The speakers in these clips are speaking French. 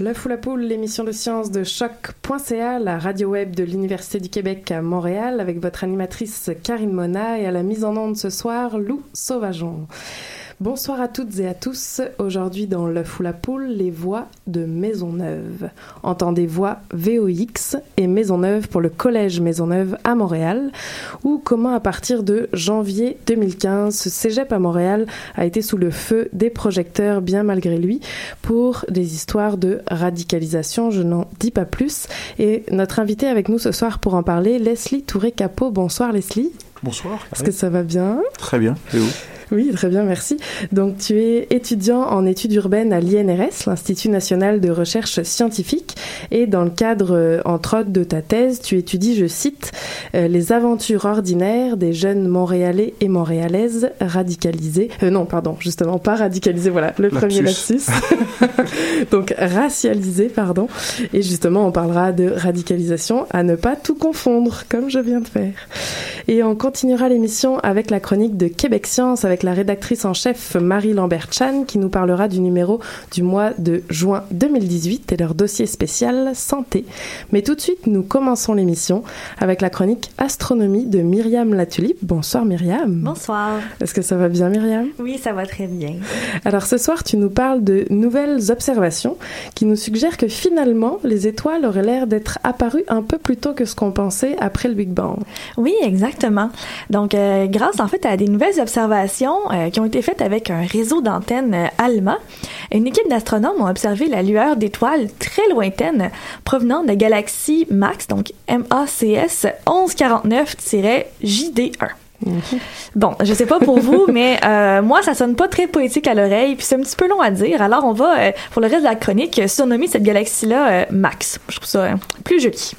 L'œuf ou la poule, l'émission de sciences de choc.ca, la radio web de l'Université du Québec à Montréal, avec votre animatrice Karine Mona et à la mise en onde ce soir, Lou Sauvageon. Bonsoir à toutes et à tous. Aujourd'hui dans l'œuf ou la poule, les voix de Maisonneuve. Entendez voix VOX et Maisonneuve pour le collège Maisonneuve à Montréal, ou comment à partir de janvier 2015, ce cégep à Montréal a été sous le feu des projecteurs bien malgré lui pour des histoires de radicalisation. Je n'en dis pas plus. Et notre invité avec nous ce soir pour en parler, Leslie Touré-Capot. Bonsoir Leslie. Bonsoir. Est-ce que ça va bien? Très bien. Et vous? oui, très bien, merci. Donc, tu es étudiant en études urbaines à l'INRS, l'Institut national de recherche scientifique, et dans le cadre, euh, entre autres, de ta thèse, tu étudies, je cite, euh, les aventures ordinaires des jeunes Montréalais et Montréalaises radicalisés. Euh, non, pardon, justement, pas radicalisés, voilà, le premier lapsus. Donc, racialisés, pardon. Et justement, on parlera de radicalisation à ne pas tout confondre, comme je viens de faire. Et on continuera l'émission avec la chronique de Québec Science avec la rédactrice en chef Marie Lambert-Chan qui nous parlera du numéro du mois de juin 2018 et leur dossier spécial santé. Mais tout de suite, nous commençons l'émission avec la chronique astronomie de Myriam Latulipe. Bonsoir Myriam. Bonsoir. Est-ce que ça va bien Myriam? Oui, ça va très bien. Alors ce soir, tu nous parles de nouvelles observations qui nous suggèrent que finalement, les étoiles auraient l'air d'être apparues un peu plus tôt que ce qu'on pensait après le Big Bang. Oui, exactement. Donc, euh, grâce en fait à des nouvelles observations euh, qui ont été faites avec un réseau d'antennes euh, ALMA, une équipe d'astronomes a observé la lueur d'étoiles très lointaines provenant de la galaxie MAX, donc MACS 1149-JD1. Bon, je sais pas pour vous, mais euh, moi, ça sonne pas très poétique à l'oreille, puis c'est un petit peu long à dire. Alors, on va, euh, pour le reste de la chronique, surnommer cette galaxie-là euh, Max. Je trouve ça plus joli.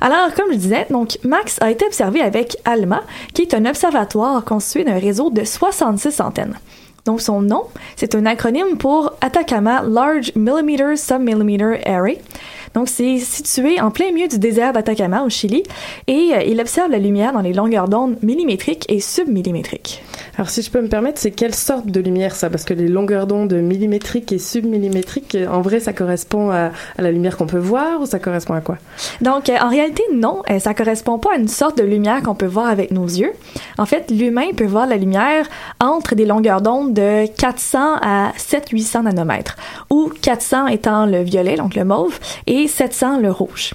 Alors, comme je disais, donc Max a été observé avec ALMA, qui est un observatoire constitué d'un réseau de 66 antennes. Donc, son nom, c'est un acronyme pour Atacama Large Millimeter Submillimeter Array. Donc, c'est situé en plein milieu du désert d'Atacama, au Chili, et euh, il observe la lumière dans les longueurs d'onde millimétriques et submillimétriques. Alors, si je peux me permettre, c'est quelle sorte de lumière ça? Parce que les longueurs d'onde millimétriques et submillimétriques, en vrai, ça correspond à, à la lumière qu'on peut voir ou ça correspond à quoi? Donc, euh, en réalité, non, euh, ça correspond pas à une sorte de lumière qu'on peut voir avec nos yeux. En fait, l'humain peut voir la lumière entre des longueurs d'onde de 400 à 700-800 nanomètres, où 400 étant le violet, donc le mauve, et 700 le rouge.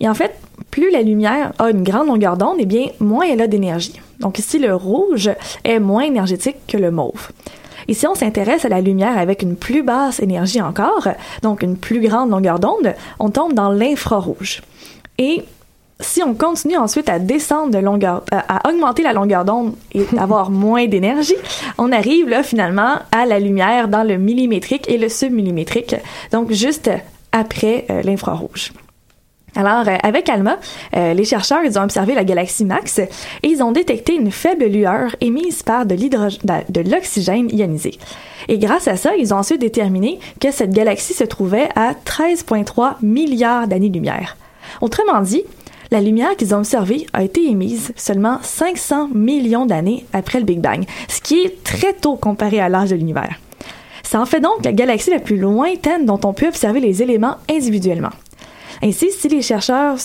Et en fait, plus la lumière a une grande longueur d'onde, eh bien, moins elle a d'énergie. Donc ici, le rouge est moins énergétique que le mauve. Et si on s'intéresse à la lumière avec une plus basse énergie encore, donc une plus grande longueur d'onde, on tombe dans l'infrarouge. Et si on continue ensuite à descendre de longueur, à augmenter la longueur d'onde et avoir moins d'énergie, on arrive là finalement à la lumière dans le millimétrique et le submillimétrique, donc juste après euh, l'infrarouge. Alors, euh, avec ALMA, euh, les chercheurs ils ont observé la galaxie Max et ils ont détecté une faible lueur émise par de, l'oxygène ionisé. Et grâce à ça, ils ont ensuite déterminé que cette galaxie se trouvait à 13,3 milliards d'années-lumière. Autrement dit, la lumière qu'ils ont observée a été émise seulement 500 millions d'années après le Big Bang, ce qui est très tôt comparé à l'âge de l'univers. Ça en fait donc la galaxie la plus lointaine dont on peut observer les éléments individuellement. Ainsi, si les chercheurs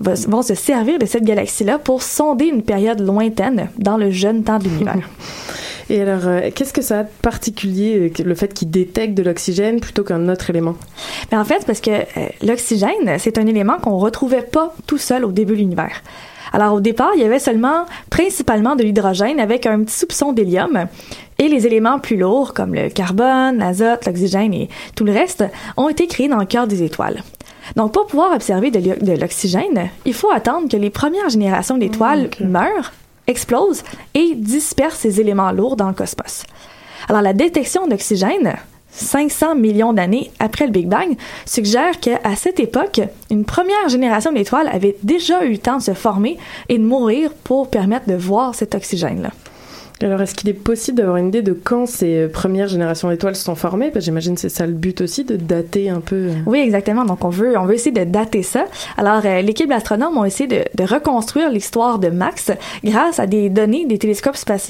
vont se servir de cette galaxie-là pour sonder une période lointaine dans le jeune temps de l'univers. Et alors, euh, qu'est-ce que ça a de particulier, euh, le fait qu'ils détectent de l'oxygène plutôt qu'un autre élément? Ben, en fait, parce que euh, l'oxygène, c'est un élément qu'on retrouvait pas tout seul au début de l'univers. Alors au départ, il y avait seulement principalement de l'hydrogène avec un petit soupçon d'hélium. Et les éléments plus lourds, comme le carbone, l'azote, l'oxygène et tout le reste, ont été créés dans le cœur des étoiles. Donc, pour pouvoir observer de l'oxygène, il faut attendre que les premières générations d'étoiles meurent, explosent et dispersent ces éléments lourds dans le cosmos. Alors, la détection d'oxygène, 500 millions d'années après le Big Bang, suggère qu'à cette époque, une première génération d'étoiles avait déjà eu le temps de se former et de mourir pour permettre de voir cet oxygène-là. Alors, est-ce qu'il est possible d'avoir une idée de quand ces euh, premières générations d'étoiles se sont formées? J'imagine que c'est ça le but aussi, de dater un peu. Euh. Oui, exactement. Donc, on veut, on veut essayer de dater ça. Alors, euh, l'équipe d'astronomes ont essayé de, de reconstruire l'histoire de Max grâce à des données des télescopes spatiaux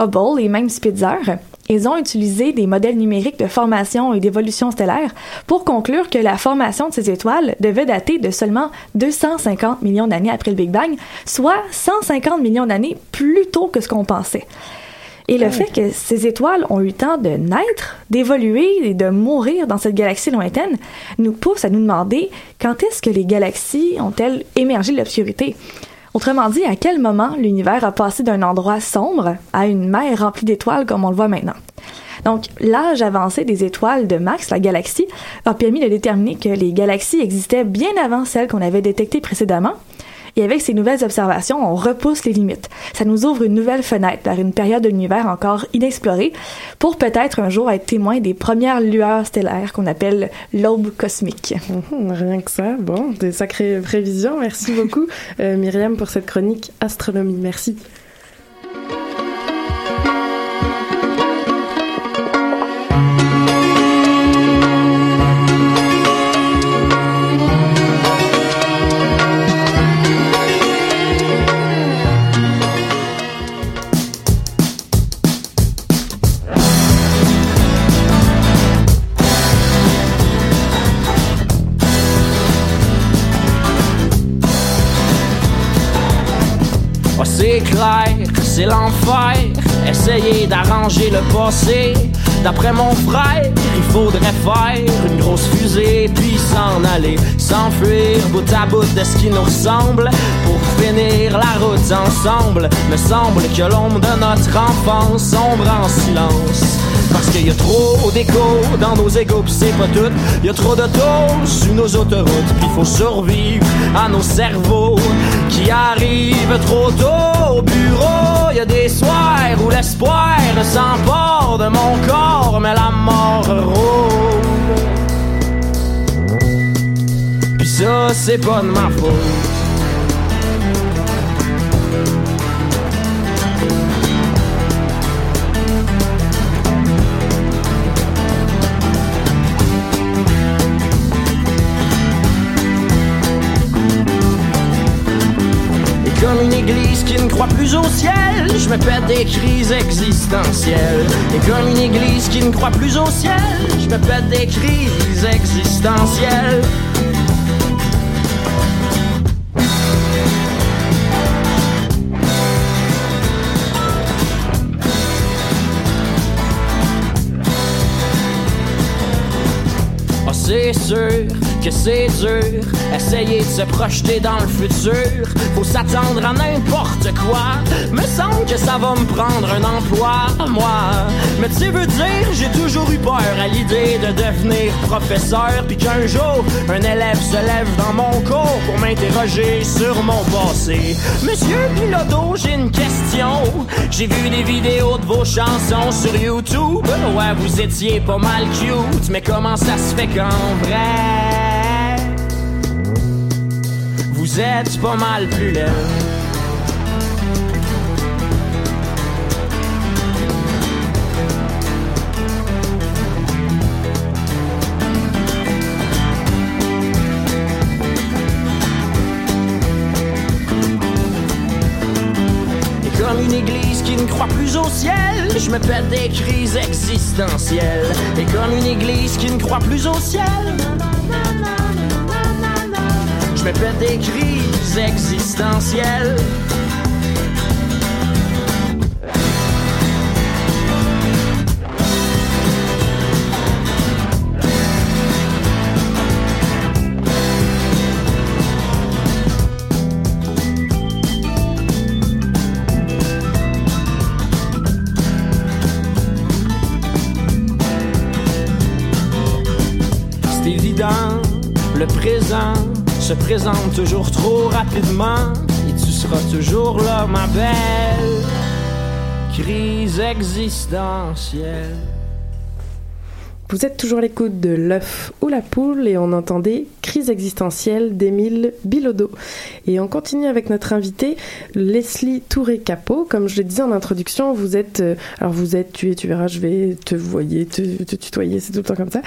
Hubble et même Spitzer ils ont utilisé des modèles numériques de formation et d'évolution stellaire pour conclure que la formation de ces étoiles devait dater de seulement 250 millions d'années après le Big Bang, soit 150 millions d'années plus tôt que ce qu'on pensait. Et le fait que ces étoiles ont eu le temps de naître, d'évoluer et de mourir dans cette galaxie lointaine nous pousse à nous demander quand est-ce que les galaxies ont-elles émergé de l'obscurité? Autrement dit, à quel moment l'univers a passé d'un endroit sombre à une mer remplie d'étoiles comme on le voit maintenant? Donc, l'âge avancé des étoiles de Max, la galaxie, a permis de déterminer que les galaxies existaient bien avant celles qu'on avait détectées précédemment, et avec ces nouvelles observations, on repousse les limites. Ça nous ouvre une nouvelle fenêtre vers une période de l'univers encore inexplorée pour peut-être un jour être témoin des premières lueurs stellaires qu'on appelle l'aube cosmique. Mhm, rien que ça. Bon, des sacrées prévisions. Merci beaucoup, euh, Myriam, pour cette chronique astronomie. Merci. C'est l'enfer. Essayer d'arranger le passé. D'après mon frère, il faudrait faire une grosse fusée, puis s'en aller, s'enfuir bout à bout de ce qui nous ressemble, pour finir la route ensemble. Me semble que l'ombre de notre enfance sombre en silence. Parce qu'il y a trop d'écho dans nos égaux, pis c'est pas tout. Il y a trop de taux sur nos autoroutes, puis faut survivre à nos cerveaux qui arrivent trop tôt au bureau. S'emporte de mon corps, mais la mort roule. Puis ça, c'est pas de ma faute. Église qui ne croit plus au ciel, je me pète des crises existentielles. Et comme une église qui ne croit plus au ciel, je me pète des crises existentielles. Ah, c'est sûr que c'est dur. Essayer de se projeter dans le futur. Faut s'attendre à n'importe quoi. Me semble que ça va me prendre un emploi, moi. Mais tu veux dire, j'ai toujours eu peur à l'idée de devenir professeur. Puis qu'un jour, un élève se lève dans mon cours pour m'interroger sur mon passé. Monsieur Piloto, j'ai une question. J'ai vu des vidéos de vos chansons sur YouTube. Ouais, vous étiez pas mal cute. Mais comment ça se fait qu'en vrai? Vous êtes pas mal plus laid. Et comme une église qui ne croit plus au ciel, je me pète des crises existentielles. Et comme une église qui ne croit plus au ciel, je me pète des crises existentielles. C'est évident, le présent se présente toujours trop rapidement et tu seras toujours là, ma belle. Crise existentielle. Vous êtes toujours à l'écoute de l'œuf ou la poule et on entendait Crise existentielle d'Émile Bilodeau. Et on continue avec notre invité Leslie Touré-Capot. Comme je le disais en introduction, vous êtes, euh, alors vous êtes, tu tu verras, je vais te voyer, te, te tutoyer, c'est tout le temps comme ça.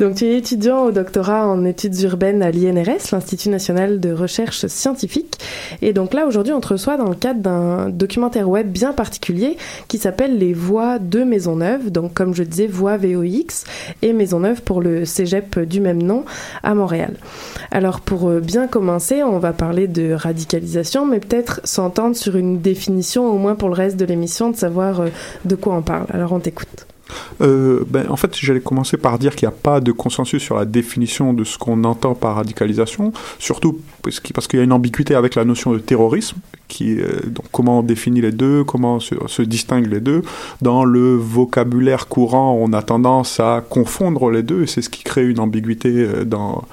Donc tu es étudiant au doctorat en études urbaines à l'INRS, l'Institut national de recherche scientifique. Et donc là, aujourd'hui, on te reçoit dans le cadre d'un documentaire web bien particulier qui s'appelle Les Voix de Maisonneuve. Donc comme je disais, Voix VOX et Maisonneuve pour le cégep du même nom à Montréal. Alors pour euh, bien commencer, on va parler de radicalisation, mais peut-être s'entendre sur une définition au moins pour le reste de l'émission, de savoir euh, de quoi on parle. Alors on t'écoute. Euh, ben, en fait, j'allais commencer par dire qu'il n'y a pas de consensus sur la définition de ce qu'on entend par radicalisation, surtout parce qu'il y a une ambiguïté avec la notion de terrorisme, euh, donc comment on définit les deux, comment se, distinguent les deux. Dans le vocabulaire courant, on a tendance à confondre les deux, et c'est ce qui crée une ambiguïté euh, dans,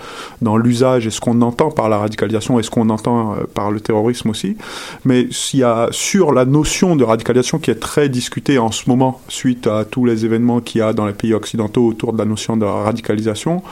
dans l'usage et ce qu'on entend par la radicalisation et ce qu'on entend euh, par le terrorisme aussi. Mais il y a sur la notion de radicalisation qui est très discutée en ce moment suite à tous les événements qu'il y a dans les pays occidentaux autour de la notion de radicalisation,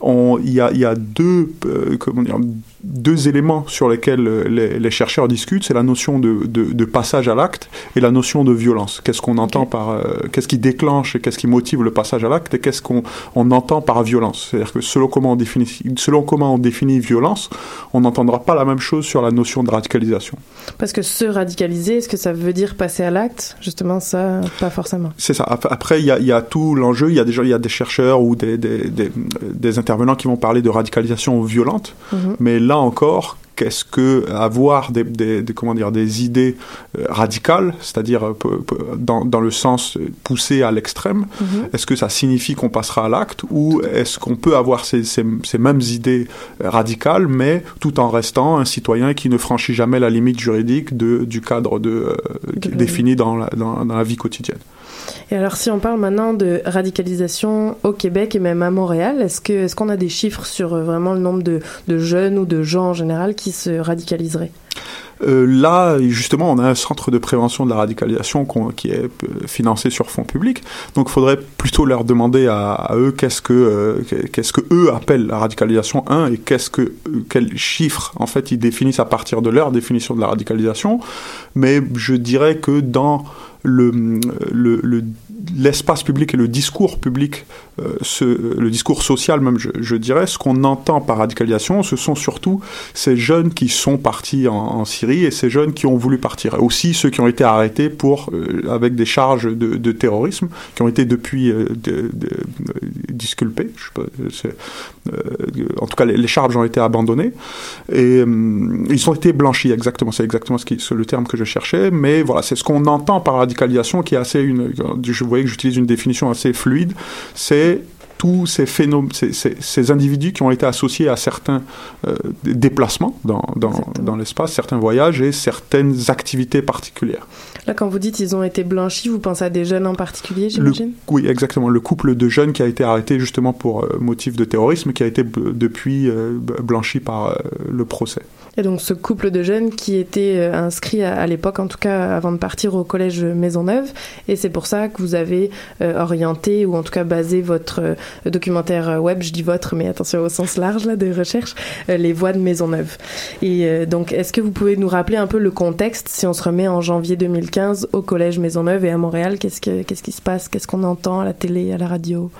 on, il, y a, y a deux, comment dire, deux éléments sur lesquels les, les chercheurs discutent, c'est la notion de, de, de passage à l'acte et la notion de violence. Qu'est-ce qu'on entend okay. par, euh, qu'est-ce qui déclenche et qu'est-ce qui motive le passage à l'acte et qu'est-ce qu'on on entend par violence? C'est-à-dire que selon comment on définit, selon comment on définit violence, on n'entendra pas la même chose sur la notion de radicalisation. Parce que se radicaliser, est-ce que ça veut dire passer à l'acte? Justement, ça, pas forcément. C'est ça. Après, il y a, il y a tout l'enjeu. Il y a déjà, il y a des chercheurs ou des, des, des, des intervenants qui vont parler de radicalisation violente, mm -hmm. mais là encore, qu'est-ce que avoir des, des, des, comment dire des idées euh, radicales, c'est-à-dire euh, dans, dans, le sens poussé à l'extrême, mm -hmm. est-ce que ça signifie qu'on passera à l'acte ou est-ce qu'on peut avoir ces, ces, ces, mêmes idées radicales, mais tout en restant un citoyen qui ne franchit jamais la limite juridique de, du cadre de, euh, défini dans la, dans, dans la vie quotidienne? Et alors, si on parle maintenant de radicalisation au Québec et même à Montréal, est-ce que est-ce qu'on a des chiffres sur vraiment le nombre de, jeunes ou de gens en général qui se radicaliseraient? Euh, là, justement, on a un centre de prévention de la radicalisation qui est financé sur fonds publics. Donc, il faudrait plutôt leur demander à, eux qu'est-ce que euh, qu'est-ce que eux appellent la radicalisation 1 et qu'est-ce que quels chiffres en fait ils définissent à partir de leur définition de la radicalisation. Mais je dirais que dans le, le, le l'espace public et le discours public, ce, le discours social même, je, dirais, ce qu'on entend par radicalisation, ce sont surtout ces jeunes qui sont partis en, Syrie et ces jeunes qui ont voulu partir. Aussi ceux qui ont été arrêtés pour, euh, avec des charges de, terrorisme, qui ont été depuis euh, disculpés. En tout cas, les, charges ont été abandonnées et ils ont été blanchis. Exactement, c'est exactement ce qui, le terme que je cherchais. Mais voilà, c'est ce qu'on entend par radicalisation, qui est assez une. Je voyez que j'utilise une définition assez fluide, c'est tous ces phénomènes, ces, ces, ces, individus qui ont été associés à certains euh, déplacements dans, dans, dans l'espace, certains voyages et certaines activités particulières. Là, quand vous dites ils ont été blanchis, vous pensez à des jeunes en particulier, j'imagine? Oui, exactement. Le couple de jeunes qui a été arrêté justement pour euh, motif de terrorisme, qui a été depuis euh, blanchi par le procès. Et donc ce couple de jeunes qui était euh, inscrit à, l'époque, en tout cas avant de partir au collège Maisonneuve, et c'est pour ça que vous avez euh, orienté ou en tout cas basé votre euh, documentaire web, je dis votre, mais attention au sens large là de recherche, les voies de Maisonneuve. Et donc est-ce que vous pouvez nous rappeler un peu le contexte si on se remet en janvier 2015 au collège Maisonneuve et à Montréal, qu'est-ce que qu'est-ce qui se passe, qu'est-ce qu'on entend à la télé, à la radio?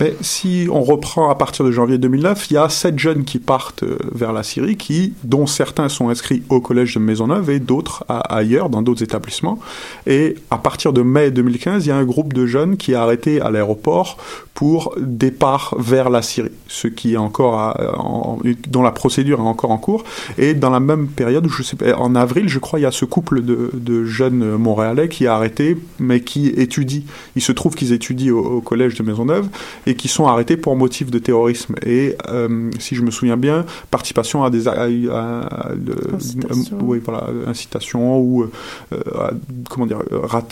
Mais si on reprend à partir de janvier 2009, il y a sept jeunes qui partent vers la Syrie, qui dont certains sont inscrits au collège de Maisonneuve et d'autres ailleurs, dans d'autres établissements. Et à partir de mai 2015, il y a un groupe de jeunes qui est arrêté à l'aéroport pour départ vers la Syrie, ce qui est encore à, dont la procédure est encore en cours. Et dans la même période, en avril, je crois, il y a ce couple de, jeunes montréalais qui est arrêté, mais qui étudie. Il se trouve qu'ils étudient au, collège de Maisonneuve et qui sont arrêtés pour motif de terrorisme. Et euh, si je me souviens bien, participation à des incitation. Euh, oui, voilà, incitation ou euh, comment dire,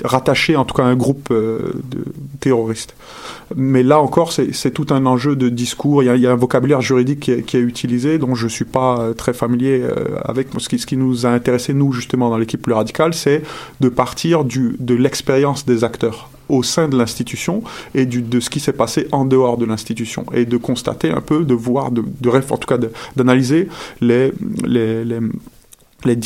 rattaché en tout cas à un groupe euh, de terroristes. Mais là encore, c'est tout un enjeu de discours. Il y a, il y a un vocabulaire juridique qui est, qui est, utilisé, dont je suis pas très familier avec. Ce qui, ce qui nous a intéressé nous justement dans l'équipe plus radicale, c'est de partir du, de l'expérience des acteurs au sein de l'institution et de ce qui s'est passé en dehors de l'institution et de constater un peu, de voir, de, de en tout cas d'analyser les les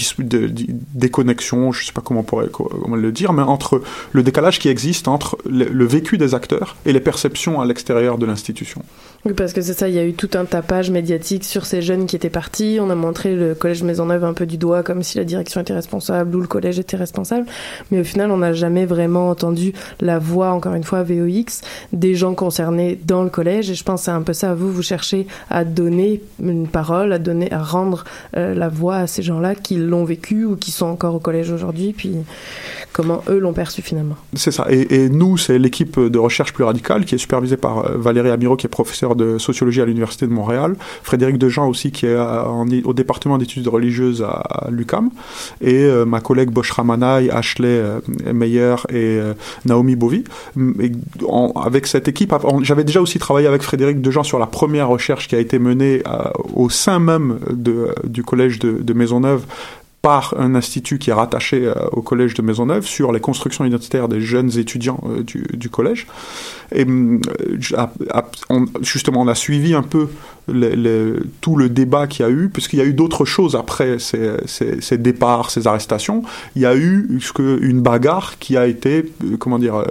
déconnexions, je ne sais pas comment on pourrait le dire, mais entre le décalage qui existe entre le, vécu des acteurs et les perceptions à l'extérieur de l'institution. Oui, parce que c'est ça, il y a eu tout un tapage médiatique sur ces jeunes qui étaient partis. On a montré le collège Maisonneuve un peu du doigt, comme si la direction était responsable ou le collège était responsable. Mais au final, on n'a jamais vraiment entendu la voix, encore une fois, VOX, des gens concernés dans le collège. Et je pense que c'est un peu ça, vous, vous cherchez à donner une parole, à donner, à rendre euh, la voix à ces gens-là l'ont vécu ou qui sont encore au collège aujourd'hui, puis comment eux l'ont perçu finalement. C'est ça. Et, nous, c'est l'équipe de recherche plus radicale qui est supervisée par euh, Valérie Amiro, qui est professeure de sociologie à l'Université de Montréal, Frédéric Dejean aussi, qui est au département d'études religieuses à, à l'UCAM, et euh, ma collègue Bosch Ramanaï, Ashley euh, Meyer et euh, Naomi en, avec cette équipe, j'avais déjà aussi travaillé avec Frédéric Dejean sur la première recherche qui a été menée au sein même du collège de Maisonneuve par un institut qui est rattaché euh, au collège de Maisonneuve sur les constructions identitaires des jeunes étudiants euh, du, du, collège. Et euh, on, justement, on a suivi un peu les, les, tout le débat qu'il y a eu, puisqu'il y a eu d'autres choses après ces, ces, ces, départs, ces arrestations. Il y a eu une bagarre qui a été, comment dire,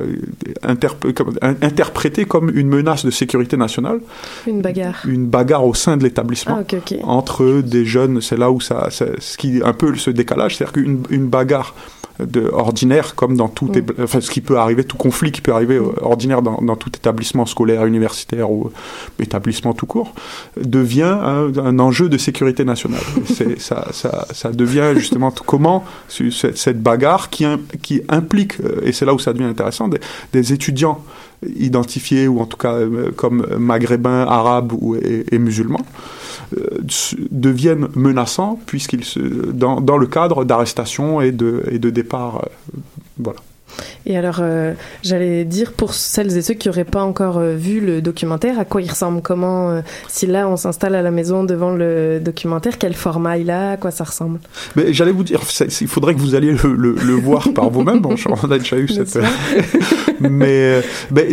interp comme, interprétée comme une menace de sécurité nationale. Une bagarre. Une bagarre au sein de l'établissement ah, okay, okay. entre des jeunes. C'est là où ça, ce qui un peu ce décalage, c'est-à-dire qu'une une bagarre de, ordinaire, comme dans tout, mmh. enfin, ce qui peut arriver, tout conflit qui peut arriver mmh. ordinaire dans, dans, tout établissement scolaire, universitaire ou établissement tout court, devient un, un enjeu de sécurité nationale. ça, ça, ça, devient justement comment cette, cette bagarre qui, qui implique, et c'est là où ça devient intéressant, des, des étudiants identifiés ou en tout cas comme maghrébins, arabes ou, et, musulmans deviennent menaçants puisqu'ils se, dans, le cadre d'arrestations et de, et de départ. Euh, voilà. Et alors, euh, j'allais dire pour celles et ceux qui n'auraient pas encore euh, vu le documentaire, à quoi il ressemble Comment, euh, si là on s'installe à la maison devant le documentaire, quel format il a À quoi ça ressemble? Mais j'allais vous dire, il faudrait que vous alliez le, le, le voir par vous-même. Bon, on a déjà eu cette. mais,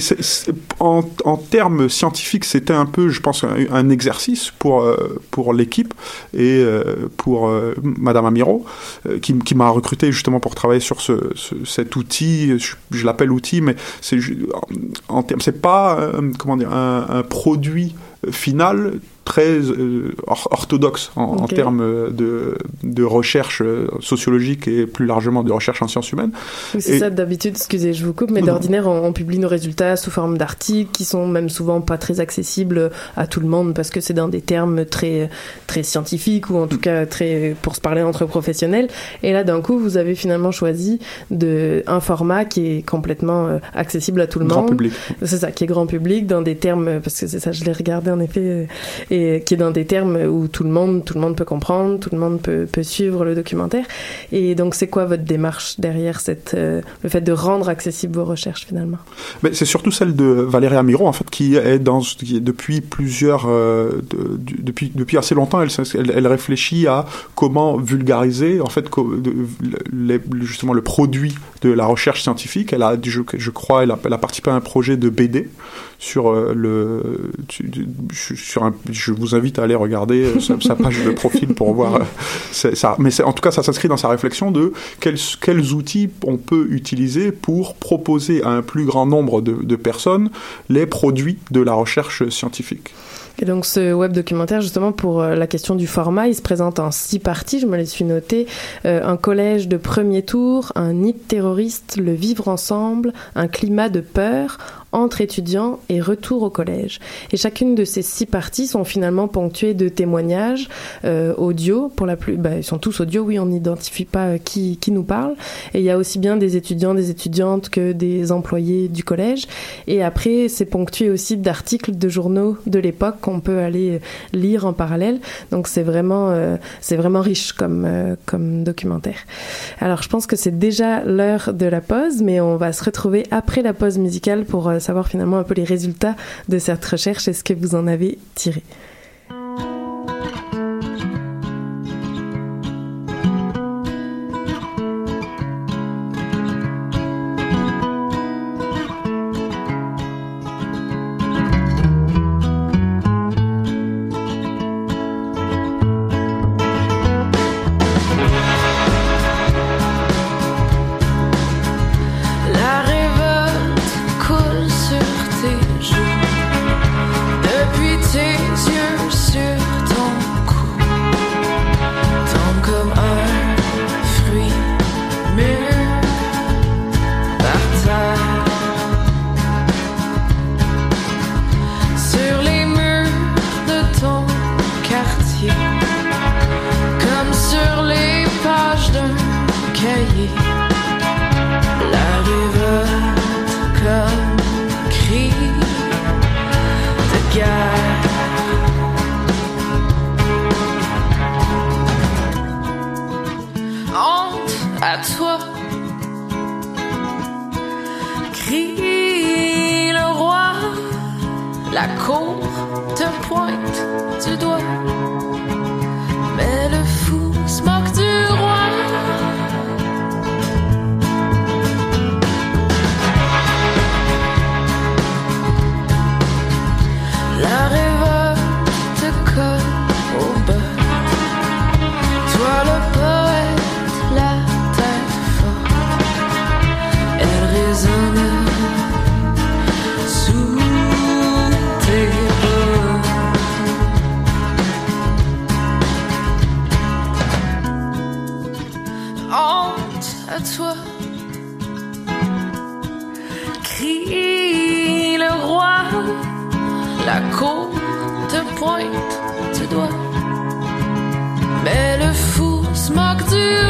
c'est- en, en termes scientifiques, c'était un peu, je pense, un, un exercice pour, pour l'équipe et pour Madame Amiro, qui, qui m'a recruté justement pour travailler sur ce, ce- cet outil. Je, l'appelle outil, mais c'est en, en pas euh, comment dire un produit final très euh, or- orthodoxe en, termes de, de recherche euh, sociologique et plus largement de recherche en sciences humaines. Oui, c'est Et- ça, d'habitude, excusez, je vous coupe, mais d'ordinaire, on, on publie nos résultats sous forme d'articles qui sont même souvent pas très accessibles à tout le monde parce que c'est dans des termes très, très scientifiques ou en tout cas très pour se parler entre professionnels. Et là, d'un coup, vous avez finalement choisi de, un format qui est complètement euh, accessible à tout le Grand monde. public. C'est ça, qui est grand public dans des termes, euh, parce que c'est ça, je l'ai regardé en effet, euh, et qui est dans des termes où tout le monde, tout le monde peut comprendre, tout le monde peut, suivre le documentaire. Et donc, c'est quoi votre démarche derrière euh, le fait de rendre accessibles vos recherches finalement? C'est surtout celle de Valérie Amiro, en fait, qui est depuis plusieurs, euh, depuis, assez longtemps, elle, réfléchit à comment vulgariser, en fait, justement le produit de la recherche scientifique. Elle a, je, crois, elle a, elle a participé à un projet de BD sur euh, le, sur un, je vous invite à aller regarder euh, sa, page de profil pour voir. euh, ça, mais en tout cas, ça s'inscrit dans sa réflexion de quels, outils on peut utiliser pour proposer à un plus grand nombre de, personnes les produits de la recherche scientifique. Et donc ce web documentaire, justement pour euh, la question du format, il se présente en six parties, je me les suis notées. Un collège de premier tour, un nid terroriste, le vivre ensemble, un climat de peur, entre étudiants et retour au collège. Et chacune de ces six parties sont finalement ponctuées de témoignages euh, audio. Pour la plus, bah, ils sont tous audio. Oui, on n'identifie pas euh, qui qui nous parle. Et il y a aussi bien des étudiants, des étudiantes que des employés du collège. Et après, c'est ponctué aussi d'articles de journaux de l'époque qu'on peut aller euh, lire en parallèle. Donc c'est vraiment c'est vraiment riche comme comme documentaire. Alors je pense que c'est déjà l'heure de la pause, mais on va se retrouver après la pause musicale pour savoir finalement un peu les résultats de cette recherche et ce que vous en avez tiré? Comme sur les pages d'un cahier. La révolte comme cri de guerre. Honte à toi, crie le roi. La cour du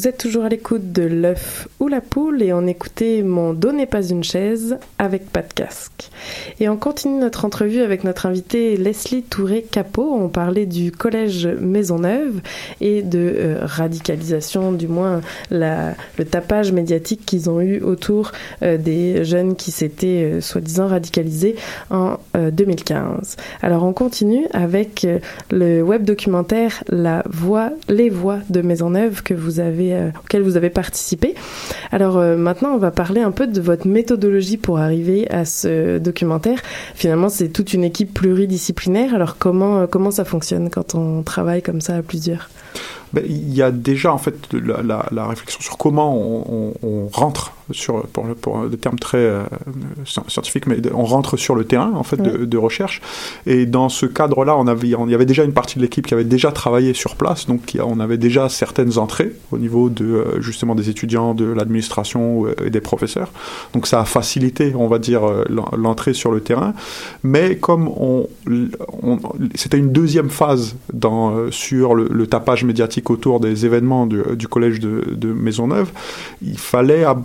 Vous êtes toujours à l'écoute de l'œuf la poule et on écoutait Mon dos n'est pas une chaise avec pas de casque. Et on continue notre entrevue avec notre invitée Leslie Touré-Capot. On parlait du collège Maisonneuve et de euh, radicalisation, du moins la, le tapage médiatique qu'ils ont eu autour euh, des jeunes qui s'étaient euh, soi-disant radicalisés en 2015. Alors on continue avec le web documentaire La Voix, les voix de Maisonneuve que vous avez auquel vous avez participé. Alors euh, maintenant, on va parler un peu de votre méthodologie pour arriver à ce documentaire. Finalement, c'est toute une équipe pluridisciplinaire. Alors comment euh, comment ça fonctionne quand on travaille comme ça à plusieurs? Ben, il y a déjà en fait la, réflexion sur comment on rentre sur pour, pour des termes très euh, scientifiques, mais on rentre sur le terrain en fait de, de recherche. Et dans ce cadre-là, on avait il y avait déjà une partie de l'équipe qui avait déjà travaillé sur place, donc on avait déjà certaines entrées au niveau de euh, justement des étudiants, de l'administration euh, et des professeurs. Donc ça a facilité, on va dire, l'entrée sur le terrain. Mais comme on, on c'était une deuxième phase dans sur le, le tapage médiatique autour des événements du, du collège de, de, Maisonneuve, il fallait ab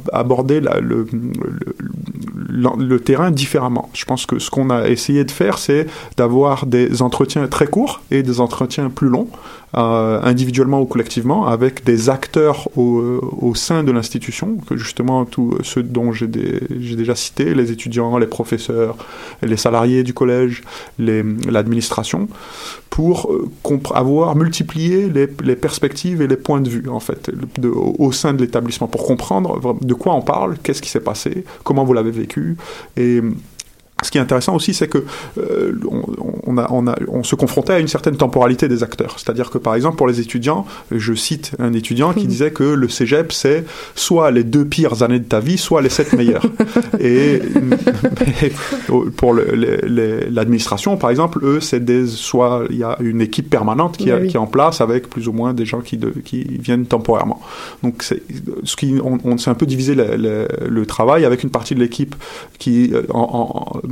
le, terrain différemment. Je pense que ce qu'on a essayé de faire, c'est d'avoir des entretiens très courts et des entretiens plus longs euh, individuellement ou collectivement, avec des acteurs au, au sein de l'institution, que justement tous ceux dont j'ai déjà cité, les étudiants, les professeurs, les salariés du collège, l'administration, pour euh, avoir multiplié les, perspectives et les points de vue, en fait, au sein de l'établissement, pour comprendre de quoi on parle, qu'est-ce qui s'est passé, comment vous l'avez vécu, et ce qui est intéressant aussi, c'est que euh, on, on, a, on, a, on, se confrontait à une certaine temporalité des acteurs. C'est-à-dire que, par exemple, pour les étudiants, je cite un étudiant qui disait que le cégep, c'est soit les deux pires années de ta vie, soit les sept meilleures. Et pour l'administration, le, par exemple, eux, c'est des soit il y a une équipe permanente qui, a, oui. qui, est en place avec plus ou moins des gens qui, de, qui viennent temporairement. Donc, c'est ce qui on, s'est un peu divisé le, le, le, travail avec une partie de l'équipe qui en, en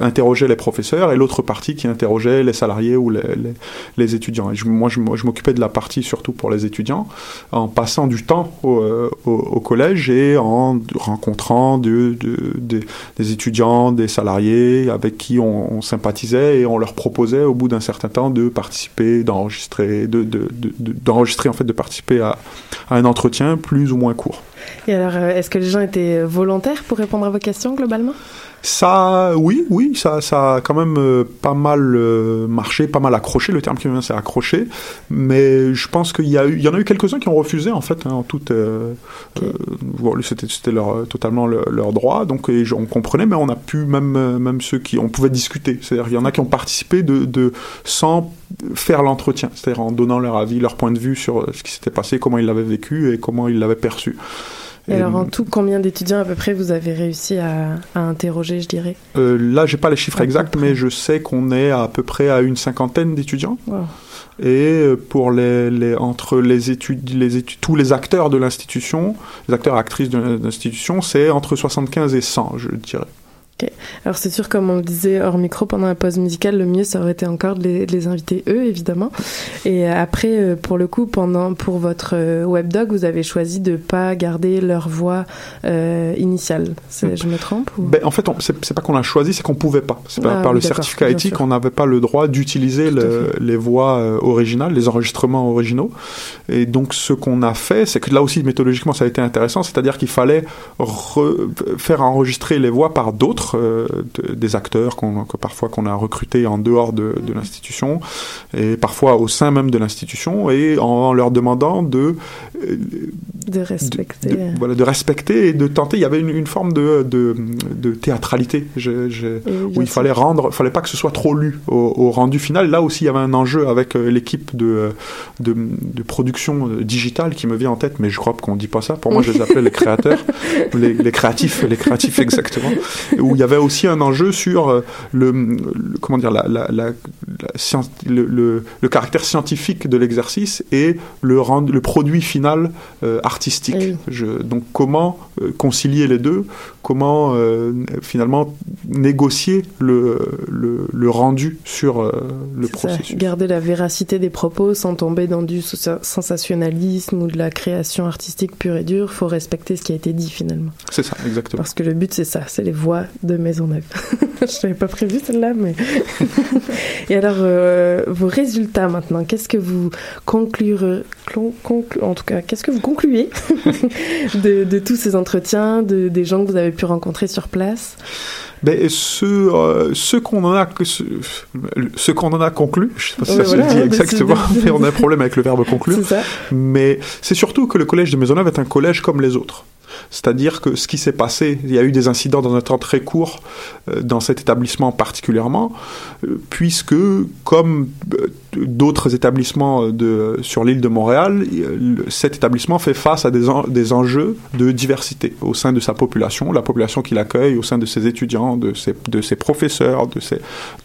interrogeait les professeurs et l'autre partie qui interrogeait les salariés ou les, étudiants. Et moi, je, m'occupais de la partie surtout pour les étudiants, en passant du temps au, au collège et en rencontrant de, de, de, des étudiants, des salariés avec qui on, sympathisait et on leur proposait au bout d'un certain temps de participer, d'enregistrer, de, d'enregistrer en fait, de participer à un entretien plus ou moins court. Et alors, euh, est-ce que les gens étaient volontaires pour répondre à vos questions globalement? Ça, oui, oui, ça, ça a quand même euh, pas mal euh, marché, pas mal accroché. Le terme qui vient, c'est accroché. Mais je pense qu'il y, a eu, il y en a eu quelques-uns qui ont refusé, en fait, hein, en toute. Euh, okay. euh, c'était, c'était leur, totalement leur, leur, droit. Donc, et on comprenait, mais on a pu, même, même ceux qui. On pouvait discuter. C'est-à-dire, il y en a qui ont participé de, de sans faire l'entretien, c'est-à-dire en donnant leur avis, leur point de vue sur ce qui s'était passé, comment ils l'avaient vécu et comment ils l'avaient perçu. Et, et alors en tout, combien d'étudiants à peu près vous avez réussi à, à interroger, je dirais? Euh, Là, j'ai pas les chiffres exacts, mais je sais qu'on est à, à peu près à une cinquantaine d'étudiants. Wow. Et pour les, les, entre les études, les études, tous les acteurs de l'institution, les acteurs et actrices de l'institution, c'est entre 75 et 100, je dirais. Okay. Alors c'est sûr, comme on le disait hors micro pendant la pause musicale, le mieux ça aurait été encore de les, de les inviter eux, évidemment. Et après, euh, pour le coup, pendant pour votre euh, webdog, vous avez choisi de pas garder leur voix euh, initiale. Je me trompe ou... ben, En fait, c'est pas qu'on l'a choisi, c'est qu'on pouvait pas. C'est ah, par oui, le certificat éthique, on n'avait pas le droit d'utiliser le, les voix euh, originales, les enregistrements originaux. Et donc ce qu'on a fait, c'est que là aussi méthodologiquement ça a été intéressant, c'est-à-dire qu'il fallait faire enregistrer les voix par d'autres euh, de, des acteurs qu'on, que parfois qu'on a recrutés en dehors de, de l'institution et parfois au sein même de l'institution et en, leur demandant de de respecter. de, voilà, de respecter et de tenter. Il y avait une, une forme de, de, de théâtralité je, je, où il fallait rendre, fallait pas que ce soit trop lu au, au, rendu final. Là aussi, il y avait un enjeu avec euh, l'équipe de, de, production euh, digitale qui me vient en tête, mais je crois qu'on dit pas ça. Pour moi, je les appelais les créateurs, les, les, créatifs, les créatifs exactement. Où il y avait aussi un enjeu sur euh, le, le comment dire la, la, la, la le, le, le, caractère scientifique de l'exercice et le, rend, le produit final euh, artistique. Oui. Je, donc comment euh, concilier les deux? Comment euh, finalement négocier le, le, le rendu sur euh, le processus ça, Garder la véracité des propos sans tomber dans du sensationnalisme ou de la création artistique pure et dure. Il faut respecter ce qui a été dit finalement. C'est ça, exactement. Parce que le but c'est ça, c'est les voix de Maisonneuve. Je n'avais pas prévu celle-là, mais... et alors, euh, vos résultats maintenant, qu'est-ce que vous conclurez, conclu, en tout cas, qu'est-ce que vous concluez de, de, tous ces entretiens, de, des gens que vous avez pu rencontrer sur place? Ben, ce, euh, ce qu'on en a, ce, ce qu'on en a conclu, je sais pas si Ouais, ça voilà, se dit exactement, mais on a un problème avec le verbe conclure. Mais c'est surtout que le collège de Maisonneuve est un collège comme les autres. C'est-à-dire que ce qui s'est passé, il y a eu des incidents dans un temps très court euh, dans cet établissement particulièrement, euh, puisque comme euh, d'autres établissements sur l'île de Montréal, cet établissement fait face à des, en- des enjeux de diversité au sein de sa population, la population qu'il accueille, au sein de ses étudiants, de ses, professeurs,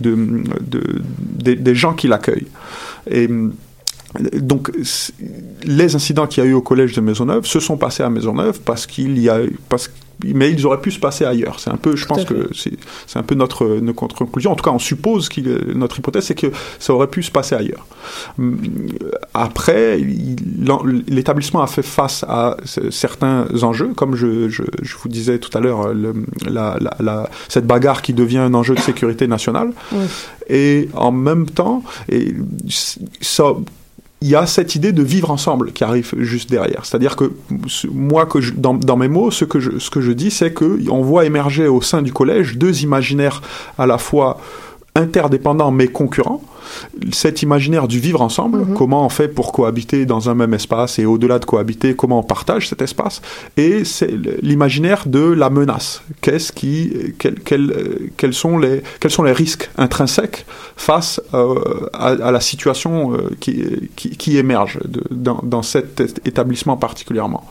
des- gens qui l'accueillent. Et donc, les incidents qu'il y a eu au collège de Maisonneuve se sont passés à Maisonneuve parce qu'il y a, parce, mais ils auraient pu se passer ailleurs. C'est un peu, je pense que c'est, un peu notre, notre conclusion. En tout cas, on suppose qu'il, notre hypothèse, c'est que ça aurait pu se passer ailleurs. Hum, Après, l'établissement a fait face à certains enjeux, comme je, je, je vous disais tout à l'heure, la, la, la, cette bagarre qui devient un enjeu de sécurité nationale. Oui. Et en même temps, et ça, il y a cette idée de vivre ensemble qui arrive juste derrière. C'est-à-dire que moi, que dans, dans mes mots, ce que je, ce que je dis, c'est qu'on voit émerger au sein du collège deux imaginaires à la fois interdépendants mais concurrents. Cet imaginaire du vivre ensemble, comment on fait pour cohabiter dans un même espace et au-delà de cohabiter, comment on partage cet espace, et c'est l'imaginaire de la menace. Qu'est-ce qui, quel, quel, euh, quels sont les, quels sont les risques intrinsèques face euh, à, à la situation euh, qui, qui, qui émerge de, dans, dans cet établissement particulièrement.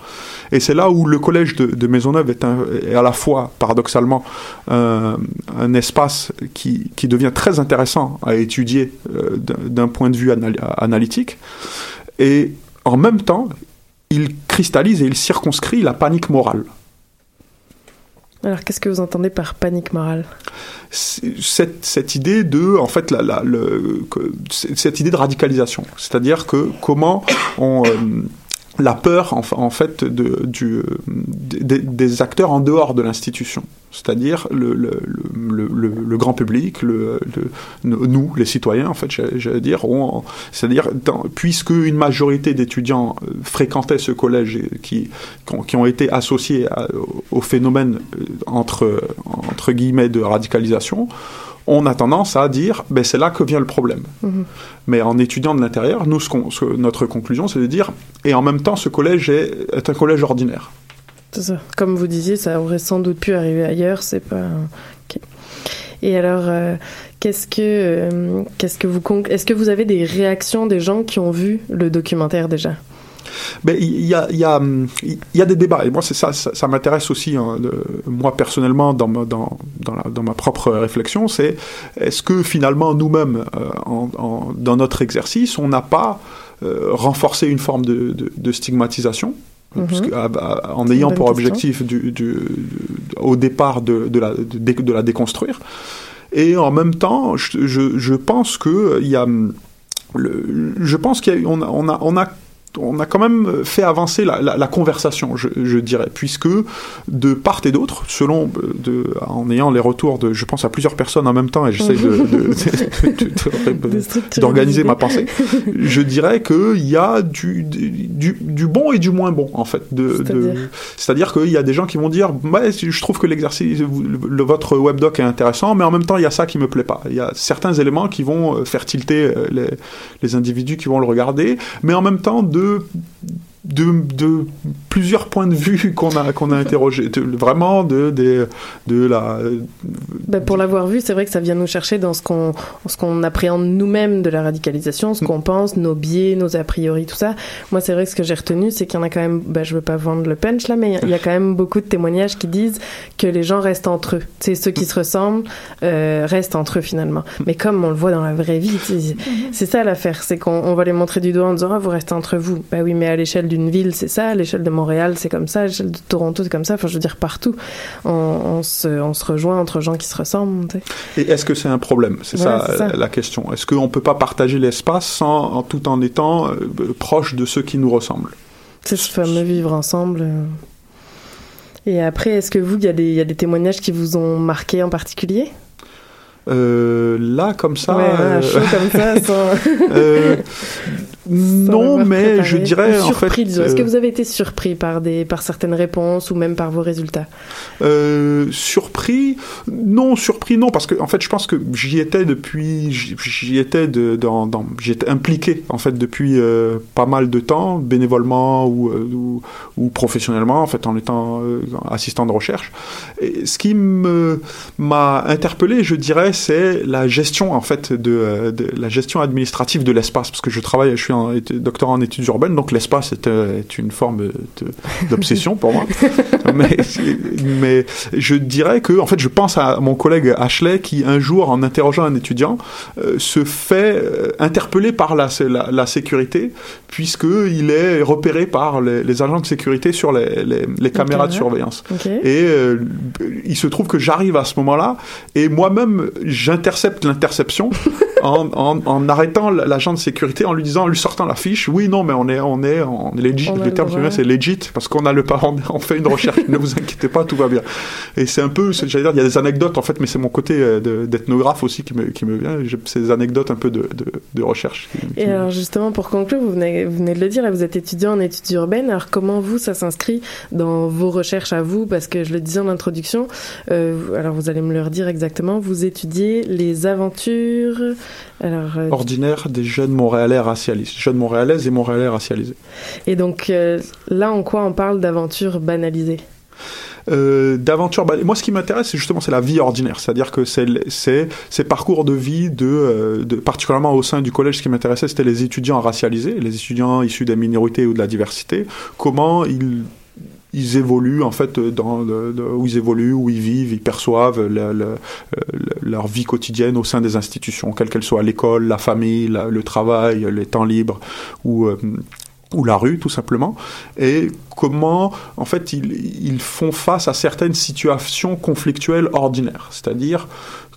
Et c'est là où le collège de, de Maisonneuve est, un, est à la fois, paradoxalement, un, un espace qui, qui devient très intéressant à étudier euh, d'un point de vue anal- analytique, et en même temps, il cristallise et il circonscrit la panique morale. Alors, qu'est-ce que vous entendez par panique morale? Cette, cette idée de, en fait, la, la, le, que, cette idée de radicalisation. C'est-à-dire que comment on. Euh, la peur, en, fait, du, des, des acteurs en dehors de l'institution. C'est-à-dire le, le, le, le, grand public, nous, les citoyens, en fait, j'allais dire, c'est-à-dire, puisque une majorité d'étudiants fréquentaient ce collège qui, qui, qui ont été associés au phénomène entre, entre guillemets de radicalisation, on a tendance à dire ben c'est là que vient le problème. -hmm. Mais en étudiant de l'intérieur, nous, ce ce, notre conclusion, c'est de dire et en même temps, ce collège est, est un collège ordinaire. C'est ça. Comme vous disiez, ça aurait sans doute pu arriver ailleurs. C'est pas. Okay. Et alors, euh, qu'est-ce que, euh, qu'est-ce que vous, est-ce que vous avez des réactions des gens qui ont vu le documentaire déjà? Ben, il y a, y, a, y a des débats. Et moi, c'est ça, ça, ça m'intéresse aussi, hein, de, moi personnellement, dans ma, dans, dans, la, dans ma propre réflexion, c'est est-ce que finalement, nous-mêmes, euh, en, en, dans notre exercice, on n'a pas euh, renforcé une forme de, de, de stigmatisation? Mm -hmm. que, à, à, en ayant pour objectif du, du, du, au départ de, de, la, de, de la déconstruire. Et en même temps, je, je, je pense que il y a, le, je pense qu'on a, on a, on a on a quand même fait avancer la, la, la conversation, je, je, dirais, puisque de part et d'autre, selon, de, en ayant les retours de, je pense à plusieurs personnes en même temps, et j'essaie d'organiser ma pensée, je dirais qu'il y a du, du, du, bon et du moins bon, en fait. C'est-à-dire qu'il y a des gens qui vont dire, je trouve que l'exercice, votre webdoc est intéressant, mais en même temps, il y a ça qui me plaît pas. Il y a certains éléments qui vont faire tilter les, les individus qui vont le regarder, mais en même temps, de deux de, de plusieurs points de vue qu'on a qu'on a interrogé de, vraiment de, de de la Ben, pour l'avoir vu, c'est vrai que ça vient nous chercher dans ce qu'on ce qu'on appréhende nous-mêmes de la radicalisation, ce qu'on pense, nos biais, nos a priori, tout ça. Moi, c'est vrai que ce que j'ai retenu, c'est qu'il y en a quand même. Ben, je veux pas vendre le punch là, mais il y a quand même beaucoup de témoignages qui disent que les gens restent entre eux. C'est ceux qui se ressemblent euh, restent entre eux finalement. Mais comme on le voit dans la vraie vie, c'est- c'est ça l'affaire, c'est qu'on on va les montrer du doigt en disant ah, vous restez entre vous. Bah oui, mais à l'échelle d'une ville, c'est ça. L'échelle de Montréal, c'est comme ça. L'échelle de Toronto, c'est comme ça. Enfin, je veux dire partout, on, on se on se rejoint entre gens qui se ressemblent. tu sais. Et est-ce que c'est un problème? C'est Voilà, ça, la question. Est-ce qu'on peut pas partager l'espace sans, en, tout en étant euh, proche de ceux qui nous ressemblent? C'est ce fameux vivre ensemble. euh. Et après, est-ce que vous, il y, a des- il y a des témoignages qui vous ont marqué en particulier? Euh, Là, comme ça. Ouais, chaud comme ça, sans- non, mais je dirais en fait. disons. Est-ce que euh, vous avez été surpris par des par certaines réponses ou même par vos résultats Euh, surpris Non, surpris non, parce que en fait, je pense que j'y étais depuis, j'y- étais de, dans, dans- j'y étais impliqué en fait depuis euh, pas mal de temps, bénévolement ou, ou, ou professionnellement, en fait, en étant euh, assistant de recherche. Et ce qui me m'a interpellé, je dirais, c'est la gestion en fait de, de la gestion administrative de l'espace, parce que je travaille, je suis un doctorant en études urbaines, donc l'espace est, euh, est une forme d'obsession pour moi mais, mais je dirais que, en fait, je pense à mon collègue Ashley qui, un jour, en interrogeant un étudiant, euh, se fait euh, interpeller par la, la, la sécurité, puisqu'il est repéré par les, les agents de sécurité sur les, les, les caméras de surveillance. Et euh, il se trouve que j'arrive à ce moment-là, et moi-même, j'intercepte l'interception. En, en, en arrêtant l'agent de sécurité, en lui disant, en lui sortant la fiche, oui, non, mais on est, on est, on est legit. On le terme mets, c'est legit, parce qu'on a le pas, on, fait une recherche, ne vous inquiétez pas, tout va bien. Et c'est un peu, j'allais dire, il y a des anecdotes, en fait, mais c'est mon côté euh, de- d'ethnographe aussi qui me, qui me vient, ces anecdotes un peu de, de, de recherche. qui- qui Et me- alors justement, pour conclure, vous venez, vous venez de le dire, là, vous êtes étudiant en études urbaines. Alors comment vous, ça s'inscrit dans vos recherches à vous? Parce que je le disais en introduction, euh, alors vous allez me le redire exactement, vous étudiez les aventures... Alors, euh, ordinaire des jeunes Montréalais racialisés, jeunes Montréalaises et Montréalais racialisés. et donc euh, là, en quoi on parle d'aventures banalisées euh, d'aventure. bah, moi, ce qui m'intéresse, c'est justement c'est la vie ordinaire, c'est-à-dire que c'est ces parcours de vie de, de particulièrement au sein du collège, ce qui m'intéressait, c'était les étudiants racialisés, les étudiants issus des minorités ou de la diversité, comment ils ils évoluent en fait où ils évoluent, où ils vivent, ils perçoivent le- le- le- leur vie quotidienne au sein des institutions, quelles qu'elles soient, l'école, la famille, le travail, les temps libres ou euh, ou la rue tout simplement. Et comment en fait ils, font face à certaines situations conflictuelles ordinaires. C'est-à-dire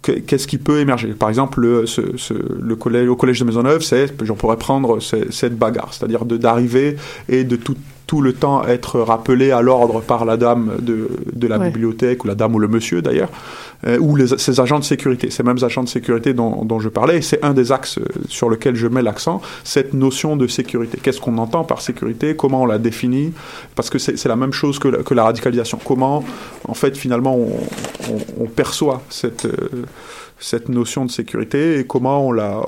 que- qu'est-ce qui peut émerger? Par exemple au collège de Maisonneuve c'est j'en pourrais prendre cette bagarre. C'est-à-dire d'arriver et de tout tout le temps être rappelé à l'ordre par la dame de, de la Ouais. bibliothèque ou la dame ou le monsieur d'ailleurs euh, ou les, ces agents de sécurité, ces mêmes agents de sécurité dont, dont je parlais, et c'est un des axes euh, sur lequel je mets l'accent, cette notion de sécurité. Qu'est-ce qu'on entend par sécurité? Comment on la définit? Parce que c'est c'est la même chose que la, que la radicalisation. Comment, en fait, finalement, on, on- on perçoit cette, euh, cette notion de sécurité et comment on, la,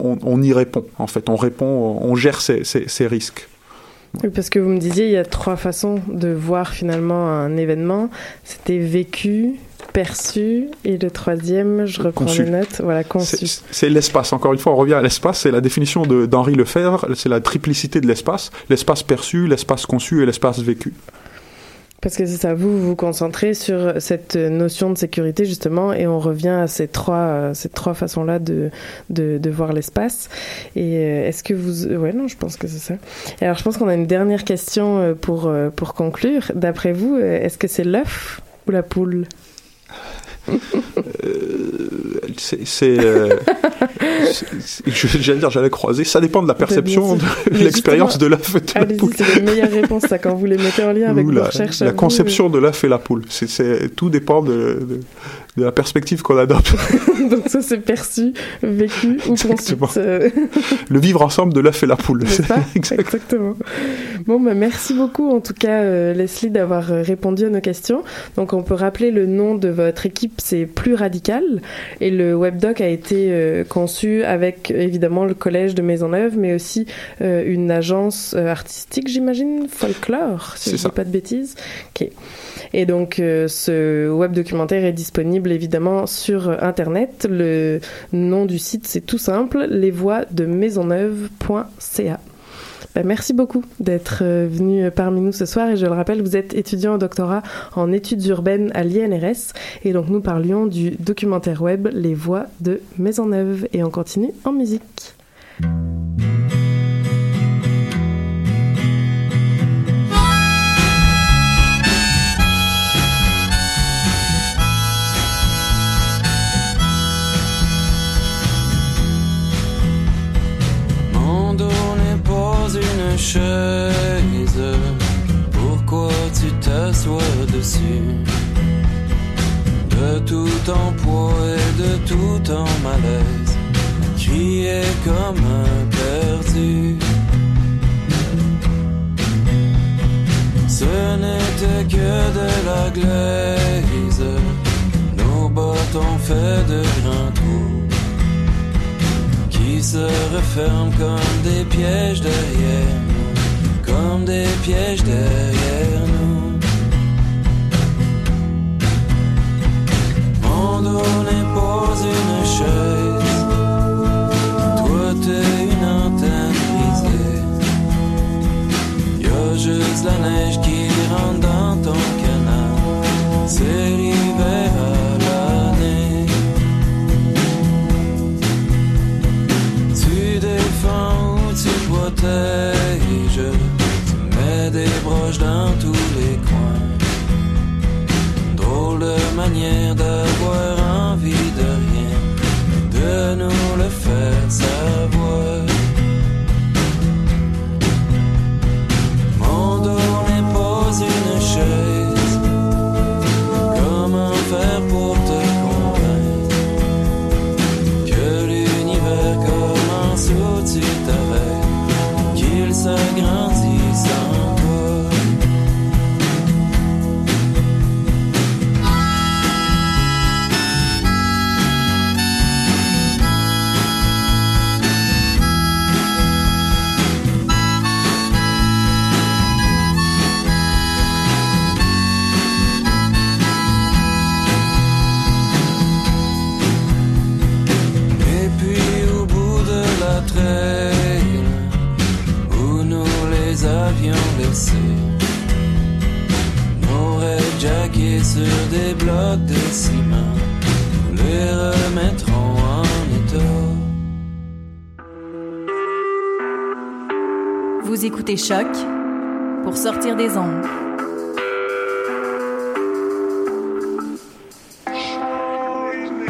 on, on y répond. En fait, on répond, on gère ces, ces- ces risques. Parce que vous me disiez, il y a trois façons de voir finalement un événement. C'était vécu, perçu, et le troisième, je reprends Conçu. les notes, voilà, conçu. C'est- l'espace. Encore une fois, on revient à l'espace. C'est la définition d'Henri Lefebvre. C'est la triplicité de l'espace. L'espace perçu, l'espace conçu et l'espace vécu. Parce que c'est ça, vous vous concentrez sur cette notion de sécurité justement, et on revient à ces trois, euh, ces trois façons-là de, de, de voir l'espace. Et euh, est-ce que vous... Ouais, non, je pense que c'est ça. Alors je pense qu'on a une dernière question euh, pour, euh, pour conclure. D'après vous, euh, est-ce que c'est l'œuf ou la poule? Euh, c'est, euh, j'allais dire, j'allais croiser. Ça dépend de la perception, bien sûr. de l'expérience de l'œuf et de la poule. c'est les meilleures réponses, ça, quand vous les mettez en lien avec Ou vos la, recherches. la vous, conception de l'œuf et la poule. Tout dépend de, de, de la perspective qu'on adopte. Donc ça, c'est perçu, vécu ou Exactement. construit. Euh, Le vivre ensemble de l'œuf et la poule. Exactement. Bon, bah, merci beaucoup en tout cas, euh, Leslie, d'avoir euh, répondu à nos questions. Donc, on peut rappeler le nom de votre équipe, c'est Plus Radical. Et le webdoc a été euh, conçu avec évidemment le collège de Maisonneuve, mais aussi une agence artistique, j'imagine, Folklore, si je dis ça. pas de bêtises. Ok. Et donc, ce web documentaire est disponible évidemment sur euh, Internet. Le nom du site, c'est tout simple, lesvoixdemaisonneuve.ca. Ben, merci beaucoup d'être euh, venu euh, parmi nous ce soir et je le rappelle, vous êtes étudiant en doctorat en études urbaines à l'INRS et donc nous parlions du documentaire web Les Voix de Maisonneuve et on continue en musique. Une chaise. Pourquoi tu t'assois dessus? De tout ton poids et de tout ton malaise, crier comme un perdu. Ce n'était que de la glaise, nos bottes ont fait de grands trous qui se referment comme des pièges derrière nous, comme des pièges derrière nous. N'est pas une chaise, toi t'es une antenne brisée. Y'a juste la neige qui rentre dans ton canal, c'est l'hiver protèges, tu mets des broches dans tous les coins. Drôle de manière d'avoir envie de rien, de nous le faire savoir. Choc pour sortir des ondes.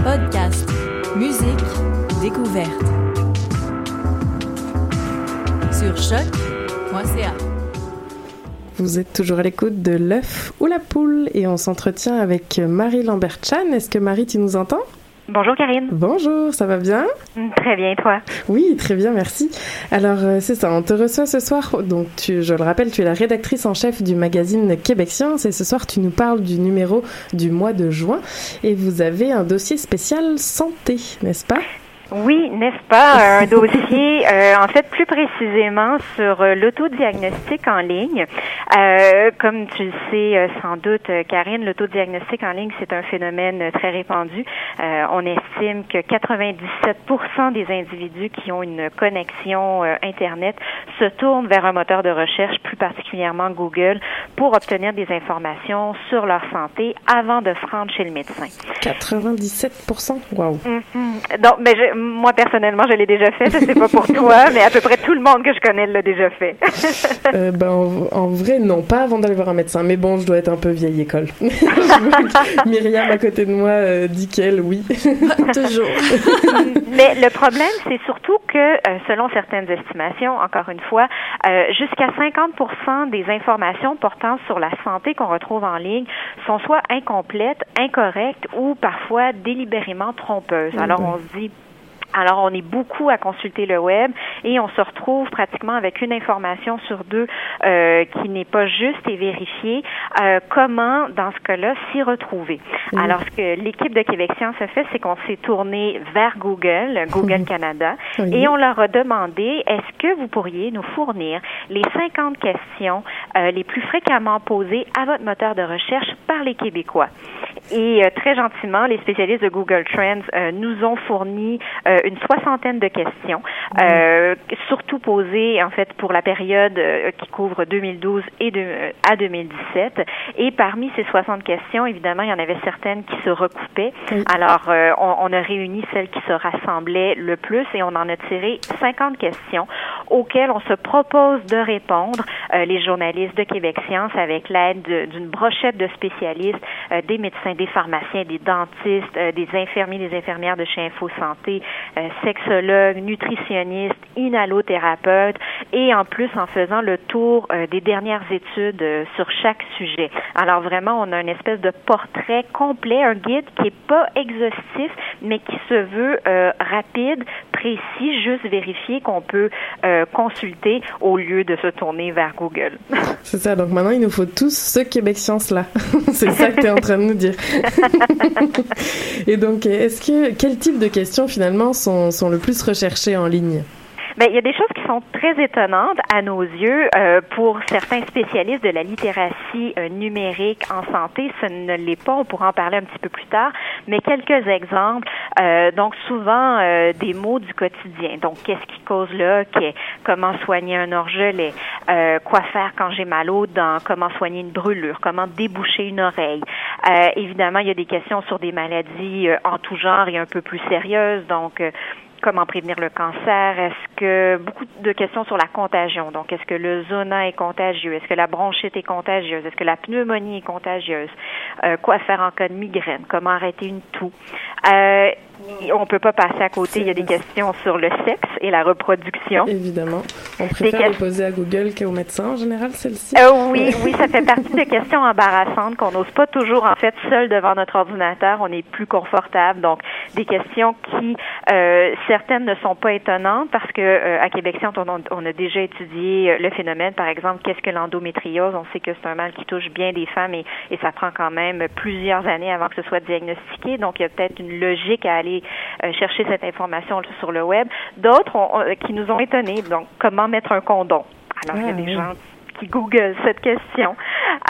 Podcast, musique, découverte. Sur choc.ca. Vous êtes toujours à l'écoute de l'œuf ou la poule et on s'entretient avec Marie Lambert-Chan. Est-ce que Marie, tu nous entends? Bonjour Karine. Bonjour, ça va bien? Très bien, et toi? Oui, très bien, merci. Alors, euh, c'est ça, on te reçoit ce soir. Donc, tu, je le rappelle, tu es la rédactrice en chef du magazine Québec Science et ce soir, tu nous parles du numéro du mois de juin et vous avez un dossier spécial santé, n'est-ce pas? Oui, n'est-ce pas? Un dossier, euh, en fait, plus précisément sur euh, l'autodiagnostic en ligne. Euh, comme tu le sais sans doute, Karine, l'autodiagnostic en ligne, c'est un phénomène très répandu. Euh, on estime que 97% des individus qui ont une connexion Internet se tournent vers un moteur de recherche, plus particulièrement Google, pour obtenir des informations sur leur santé avant de se rendre chez le médecin. 97 Waouh Mhm. Donc, ben, je- moi, personnellement, je l'ai déjà fait. Je sais pas pour toi, mais à peu près tout le monde que je connais l'a déjà fait. Euh, ben, en, en vrai, non, pas avant d'aller voir un médecin. Mais bon, je dois être un peu vieille école. Myriam, à côté de moi, euh, dit qu'elle, oui. Toujours. Mais le problème, c'est surtout que, euh, selon certaines estimations, encore une fois, euh, jusqu'à 50% des informations portant sur la santé qu'on retrouve en ligne sont soit incomplètes, incorrectes ou parfois délibérément trompeuses. Alors, on se dit alors, on est beaucoup à consulter le web et on se retrouve pratiquement avec une information sur deux euh, qui n'est pas juste et vérifiée. Euh, comment, dans ce cas-là, s'y retrouver? Alors, ce que l'équipe de Québec Science a fait, c'est qu'on s'est tourné vers Google, Google Canada, Oui. et on leur a demandé, est-ce que vous pourriez nous fournir les 50 questions euh, les plus fréquemment posées à votre moteur de recherche par les Québécois? Et euh, très gentiment, les spécialistes de Google Trends euh, nous ont fourni euh, une soixantaine de questions, euh, surtout posées en fait pour la période euh, qui couvre 2012 et de, euh, à 2017. Et parmi ces 60 questions, évidemment, il y en avait certaines qui se recoupaient. Alors, euh, on, on a réuni celles qui se rassemblaient le plus et on en a tiré 50 questions auxquelles on se propose de répondre, euh, les journalistes de Québec Science, avec l'aide de- d'une brochette de spécialistes, euh, des médecins, des pharmaciens, des dentistes, euh, des infirmiers, des infirmières de chez Info Santé, euh, sexologues, nutritionnistes, inhalothérapeutes, et en plus en faisant le tour euh, des dernières études euh, sur chaque sujet. Alors vraiment, on a une espèce de portrait complet, un guide qui est pas exhaustif, mais qui se veut euh, rapide, précis, juste vérifier qu'on peut euh, consulter au lieu de se tourner vers Google. C'est ça, donc maintenant il nous faut tous ce Québec Science là. c'est ça que tu es en train de nous dire. Et donc, est-ce que quel type de questions finalement sont, le plus recherchées en ligne Ben, il y a des choses qui sont très étonnantes à nos yeux. Euh, pour certains spécialistes de la littératie euh, numérique en santé, ce ne l'est pas. On pourra en parler un petit peu plus tard. Mais quelques exemples. Euh, donc, souvent, euh, des mots du quotidien. Donc, qu'est-ce qui cause le hoquet? Comment soigner un orgelet? Euh, quoi faire quand j'ai mal aux dents? Comment soigner une brûlure? Comment déboucher une oreille? Évidemment, il y a des questions sur des maladies en tout genre et un peu plus sérieuses. Donc, comment prévenir le cancer, est-ce que beaucoup de questions sur la contagion? Donc, est-ce que le zona est contagieux? Est-ce que la bronchite est contagieuse? Est-ce que la pneumonie est contagieuse? Euh, quoi faire en cas de migraine? Comment arrêter une toux? Euh, on peut pas passer à côté. Il y a des questions sur le sexe et la reproduction. Évidemment. On préfère les poser à Google qu'au médecin en général, celle-ci. Euh, oui, oui, ça fait partie des questions embarrassantes qu'on n'ose pas toujours en fait seul devant notre ordinateur. On est plus confortable. Donc, des questions qui euh, certaines ne sont pas étonnantes parce que euh, à Québec Science, on, a- on a déjà étudié euh, le phénomène. Par exemple, qu'est-ce que l'endométriose? On sait que c'est un mal qui touche bien des femmes et, et ça prend quand même plusieurs années avant que ce soit diagnostiqué. Donc, il y a peut-être une logique à aller euh, chercher cette information sur le web. D'autres qui nous ont étonnés. Donc, comment mettre un condom? Alors, il y a Ah, des gens qui google cette question.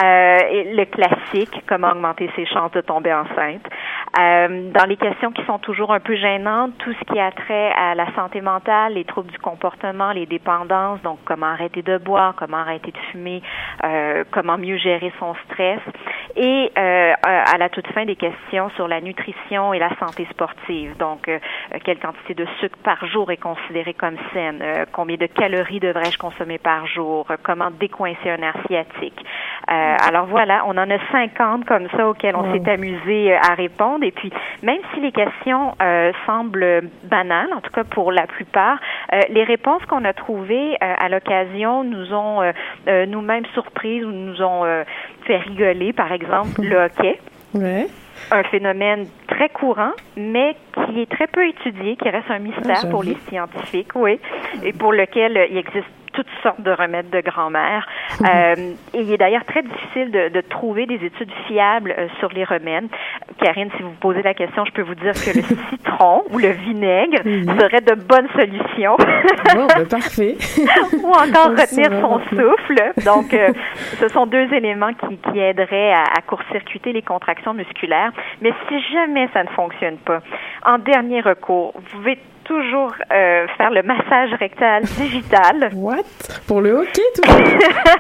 Euh, et le classique, comment augmenter ses chances de tomber enceinte. Euh, dans les questions qui sont toujours un peu gênantes, tout ce qui a trait à la santé mentale, les troubles du comportement, les dépendances, donc comment arrêter de boire, comment arrêter de fumer, euh, comment mieux gérer son stress. Et euh, à la toute fin, des questions sur la nutrition et la santé sportive. Donc, euh, quelle quantité de sucre par jour est considérée comme saine? Euh, combien de calories devrais-je consommer par jour? Euh, comment décoincer un nerf sciatique? Euh, alors voilà, on en a 50 comme ça auxquelles on s'est amusé euh, à répondre. Et puis, même si les questions euh, semblent banales, en tout cas pour la plupart, euh, les réponses qu'on a trouvées euh, à l'occasion nous ont euh, euh, nous-mêmes surprises ou nous ont euh, fait rigoler. Par exemple, le hockey. Ouais. Un phénomène très courant, mais qui est très peu étudié, qui reste un mystère Ah, pour les scientifiques, oui, et pour lequel euh, il existe toutes sortes de remèdes de grand-mère. Euh, et il est d'ailleurs très difficile de, de trouver des études fiables euh, sur les remèdes. Karine, si vous posez la question, je peux vous dire que le citron ou le vinaigre serait de bonnes solutions. Bon, ben, parfait. ou encore On retenir son souffle. Donc, euh, ce sont deux éléments qui, qui aideraient à, à court-circuiter les contractions musculaires. Mais si jamais ça ne fonctionne pas, en dernier recours, vous pouvez toujours euh, faire le massage rectal digital. What? Pour le hockey, tout?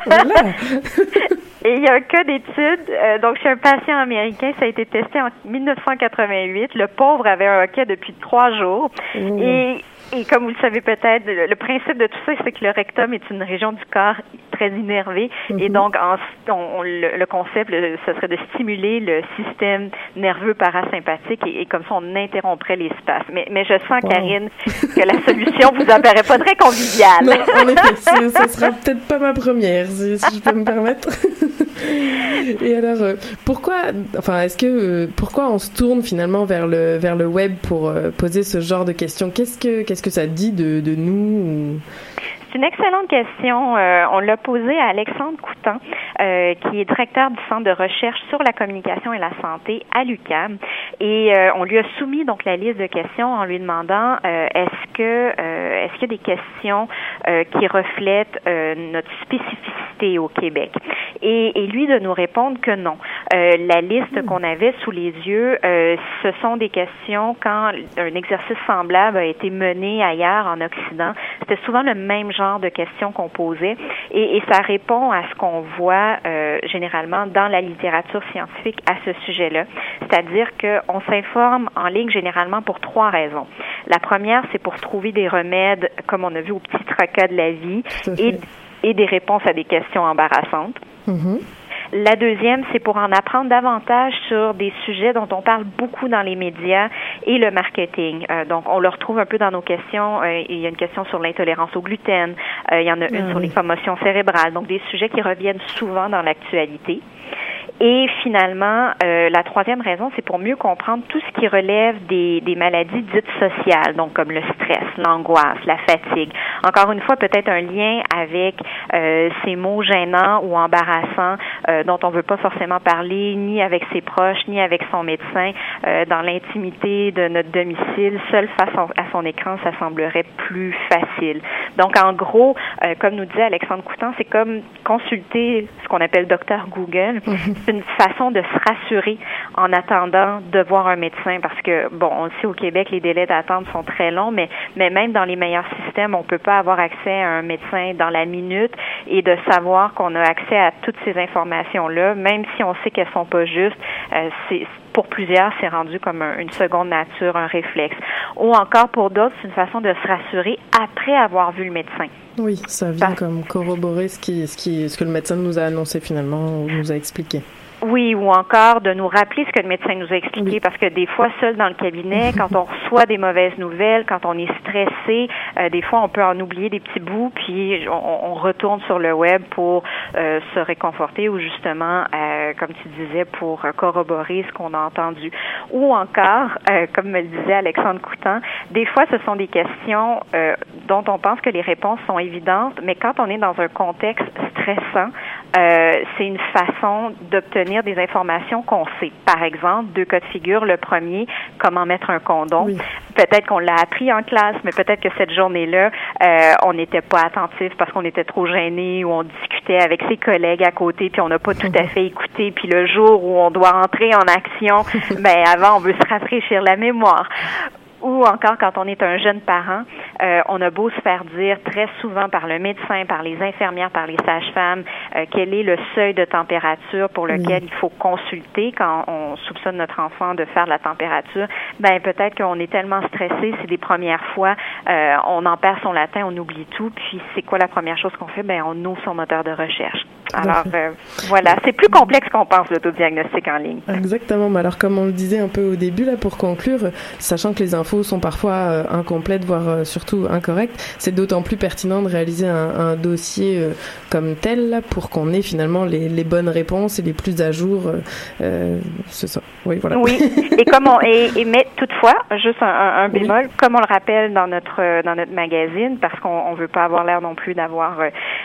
Voilà. Et il y a un cas d'étude, euh, donc chez un patient américain, ça a été testé en 1988. Le pauvre avait un hoquet depuis trois jours. Et et comme vous le savez peut-être, le, le principe de tout ça, c'est que le rectum est une région du corps très innervée. Et Mhm. donc, en, on- le, le concept, le- ce serait de stimuler le système nerveux parasympathique et, et comme ça, on interromprait les spasmes. Mais, mais je sens, Wow. Karine, que la solution vous apparaît pas très conviviale. Non, en effet, ce sera peut-être pas ma première, si, si je peux me permettre. Et alors, euh, pourquoi, enfin, est-ce que, euh, pourquoi on se tourne finalement vers le vers le web pour euh, poser ce genre de questions? Qu'est-ce que qu'est-ce que ça dit de, de nous ou- C'est une excellente question. Euh, on l'a posée à Alexandre Coutan, euh, qui est directeur du Centre de recherche sur la communication et la santé à l'UQAM. Et euh, on lui a soumis donc la liste de questions en lui demandant est-ce que est-ce qu'il y a des questions qui reflètent notre spécificité au Québec? Et, et lui de nous répondre que non. La liste qu'on avait sous les yeux, ce sont des questions quand un exercice semblable a été mené ailleurs en Occident. C'était souvent le même genre de questions qu'on posait et, et ça répond à ce qu'on voit euh, généralement dans la littérature scientifique à ce sujet-là. C'est-à-dire qu'on s'informe en ligne généralement pour trois raisons. La première, c'est pour trouver des remèdes, comme on a vu au petit tracas de la vie, et, et des réponses à des questions embarrassantes. Mhm. La deuxième, c'est pour en apprendre davantage sur des sujets dont on parle beaucoup dans les médias et le marketing. Euh, donc, on le retrouve un peu dans nos questions. Euh, il y a une question sur l'intolérance au gluten. Euh, il y en a une Ah sur les commotions cérébrales. Donc, des sujets qui reviennent souvent dans l'actualité. Et finalement, euh, la troisième raison, c'est pour mieux comprendre tout ce qui relève des, des maladies dites sociales, donc comme le stress, l'angoisse, la fatigue. Encore une fois, peut-être un lien avec euh, ces mots gênants ou embarrassants euh, dont on veut pas forcément parler, ni avec ses proches, ni avec son médecin, euh, dans l'intimité de notre domicile, seul face à son écran, ça semblerait plus facile. Donc, en gros, euh, comme nous disait Alexandre Coutan, c'est comme consulter ce qu'on appelle docteur Google. C'est une façon de se rassurer en attendant de voir un médecin parce que, bon, on le sait au Québec, les délais d'attente sont très longs, mais, mais même dans les meilleurs systèmes, on peut pas avoir accès à un médecin dans la minute et de savoir qu'on a accès à toutes ces informations-là, même si on sait qu'elles sont pas justes, euh, c'est pour plusieurs, c'est rendu comme un- une seconde nature, un réflexe. Ou encore pour d'autres, c'est une façon de se rassurer après avoir vu le médecin. Oui, ça vient comme corroborer ce qui, ce qui, ce que le médecin nous a annoncé finalement ou nous a expliqué. Oui, ou encore de nous rappeler ce que le médecin nous a expliqué, parce que des fois, seul dans le cabinet, quand on reçoit des mauvaises nouvelles, quand on est stressé, euh, des fois, on peut en oublier des petits bouts, puis on, on retourne sur le web pour euh, se réconforter ou justement, euh, comme tu disais, pour euh, corroborer ce qu'on a entendu. Ou encore, euh, comme me le disait Alexandre Coutan, des fois, ce sont des questions euh, dont on pense que les réponses sont évidentes, mais quand on est dans un contexte stressant, euh, c'est une façon d'obtenir des informations qu'on sait. Par exemple, deux cas de figure. Le premier, comment mettre un condom. Peut-être qu'on l'a appris en classe, mais peut-être que cette journée-là, euh, on n'était pas attentif parce qu'on était trop gêné ou on discutait avec ses collègues à côté, puis on n'a pas tout à fait écouté. Puis le jour où on doit entrer en action, ben avant, on veut se rafraîchir la mémoire ou encore quand on est un jeune parent, euh, on a beau se faire dire très souvent par le médecin, par les infirmières, par les sages-femmes, euh, quel est le seuil de température pour lequel il faut consulter quand on soupçonne notre enfant de faire de la température. Ben peut-être qu'on est tellement stressé, c'est des premières fois, euh, on en perd son latin, on oublie tout, puis c'est quoi la première chose qu'on fait? Ben on ouvre son moteur de recherche. Alors euh, voilà, c'est plus complexe qu'on pense l'autodiagnostic en ligne. Exactement. Mais alors, comme on le disait un peu au début, là, pour conclure, sachant que les infos sont parfois euh, incomplètes, voire euh, surtout incorrectes, c'est d'autant plus pertinent de réaliser un, un dossier euh, comme tel, là, pour qu'on ait finalement les, les bonnes réponses et les plus à jour. c'est ça. Oui, voilà. Oui, et comme on et, et mais toutefois, juste un, un, un bémol, comme on le rappelle dans notre dans notre magazine, parce qu'on on veut pas avoir l'air non plus d'avoir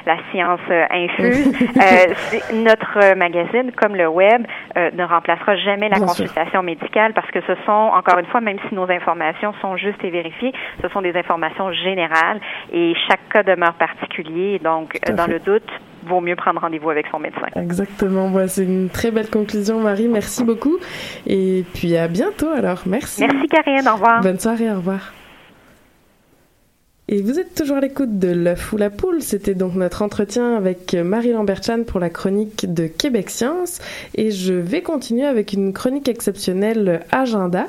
la science infuse, notre euh, magazine, comme le web, euh, ne remplacera jamais la Bien sûr. consultation médicale parce que ce sont encore une fois, même si nos informations sont justes et vérifiées, ce sont des informations générales et chaque cas demeure particulier. Donc, euh, dans fait. le doute, vaut mieux prendre rendez-vous avec son médecin. Exactement. Voilà, c'est une très belle conclusion, Marie. Merci beaucoup. Et puis à bientôt alors. Merci. Merci Karine, au revoir. Bonne soirée, au revoir. Et vous êtes toujours à l'écoute de l'œuf ou la poule. C'était donc notre entretien avec Marie Lambert-Chan pour la chronique de Québec Science. Et je vais continuer avec une chronique exceptionnelle agenda.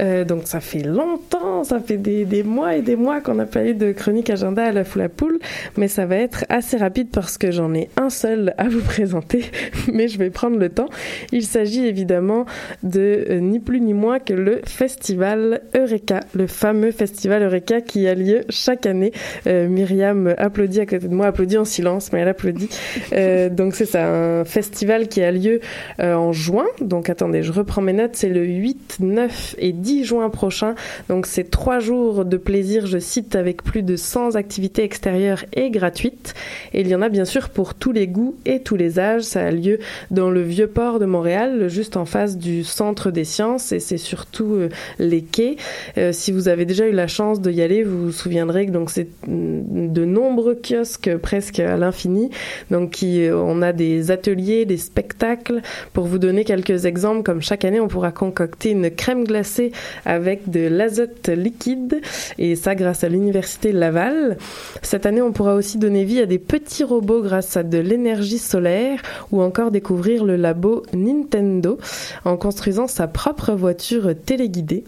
Euh, donc ça fait longtemps, ça fait des, mois et des mois qu'on n'a pas eu de chronique agenda à l'œuf ou poule. Mais ça va être assez rapide parce que j'en ai un seul à vous présenter. Mais je vais prendre le temps. Il s'agit évidemment de euh, ni plus ni moins que le festival Eureka. Le fameux festival Eureka qui a lieu chaque chaque année. Euh, Myriam applaudit à côté de moi, applaudit en silence, mais elle applaudit. Euh, donc c'est ça, un festival qui a lieu euh, en juin. Donc attendez, je reprends mes notes. C'est le 8, 9 et 10 juin prochain. Donc c'est trois jours de plaisir, je cite, avec plus de 100 activités extérieures et gratuites. Et il y en a bien sûr pour tous les goûts et tous les âges. Ça a lieu dans le vieux port de Montréal, juste en face du centre des sciences, et c'est surtout les quais. si vous avez déjà eu la chance d'y aller, vous vous souviendrez donc c'est de nombreux kiosques presque à l'infini. Donc qui, on a des ateliers, des spectacles. Pour vous donner quelques exemples, comme chaque année, on pourra concocter une crème glacée avec de l'azote liquide, et ça grâce à l'université Laval. Cette année, on pourra aussi donner vie à des petits robots grâce à de l'énergie solaire, ou encore découvrir le labo Nintendo en construisant sa propre voiture téléguidée.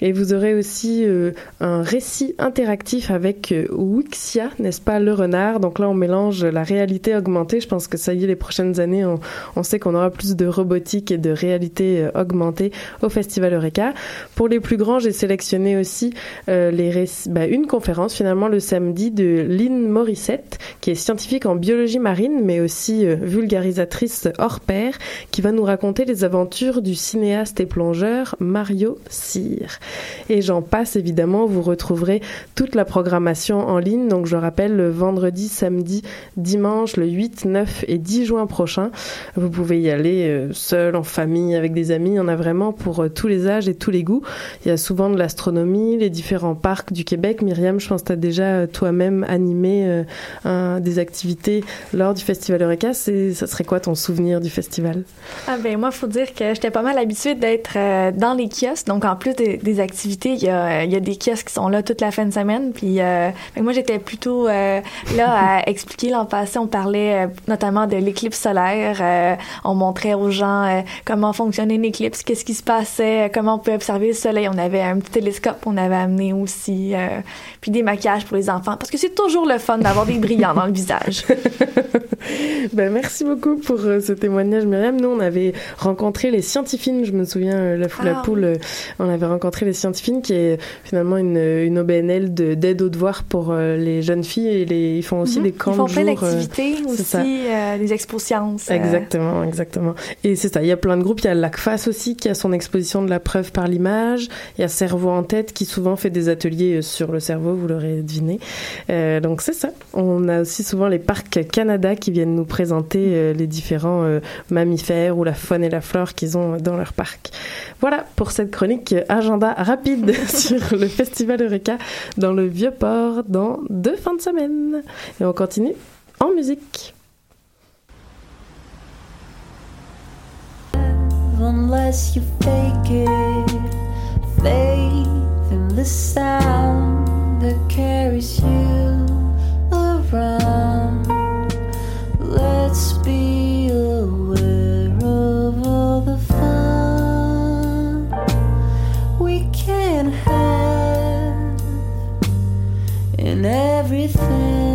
Et vous aurez aussi euh, un récit interactif avec euh, Wixia, n'est-ce pas, le renard? Donc là, on mélange la réalité augmentée. Je pense que ça y est, les prochaines années, on, on sait qu'on aura plus de robotique et de réalité euh, augmentée au Festival Eureka. Pour les plus grands, j'ai sélectionné aussi les bah, une conférence finalement le samedi de Lynn Morissette, qui est scientifique en biologie marine, mais aussi vulgarisatrice hors pair, qui va nous raconter les aventures du cinéaste et plongeur Mario Cyr. Et j'en passe évidemment, vous retrouverez toute la programmation en ligne. Donc je rappelle le vendredi, samedi, dimanche, le 8, 9 et 10 juin prochain. Vous pouvez y aller euh, seul, en famille, avec des amis. Il y en a vraiment pour euh, tous les âges et tous les goûts. Il y a souvent de l'astronomie, les différents parcs du Québec. Myriam, je pense que tu as déjà euh, toi-même animé des activités lors du Festival Eureka. Ça serait quoi ton souvenir du festival? Ah ben moi, faut dire que j'étais pas mal habituée d'être dans les kiosques. Donc en plus des, des activités. Il y, a, il y a des kiosques qui sont là toute la fin de semaine. Puis euh, moi, j'étais plutôt euh, là à expliquer. L'an passé, on parlait euh, notamment de l'éclipse solaire. on montrait aux gens comment fonctionnait une éclipse, qu'est-ce qui se passait, comment on peut observer le soleil. On avait un petit télescope on avait amené aussi. puis des maquillages pour les enfants. Parce que c'est toujours le fun d'avoir des brillants dans le visage. ben, merci beaucoup pour ce témoignage, Myriam. Nous, on avait rencontré les scientifiques. Je me souviens, la foule ah, poule, on avait rencontré les scientifiques, qui est finalement une, une OBNL d'aide aux devoirs pour euh, les jeunes filles et les, ils font aussi mhm. des camps Ils font plein d'activités euh, aussi, euh, des expos sciences. Exactement, exactement. Et c'est ça, il y a plein de groupes. Il y a l'ACFAS aussi qui a son exposition de la preuve par l'image. Il y a Cerveau en tête qui souvent fait des ateliers sur le cerveau, vous l'aurez deviné. donc c'est ça. On a aussi souvent les parcs Canada qui viennent nous présenter les différents mammifères ou la faune et la flore qu'ils ont dans leur parc. Voilà pour cette chronique agenda rapide sur le Festival Eureka dans le Vieux-Port dans deux fins de semaine. Et on continue en musique. Let's be in everything.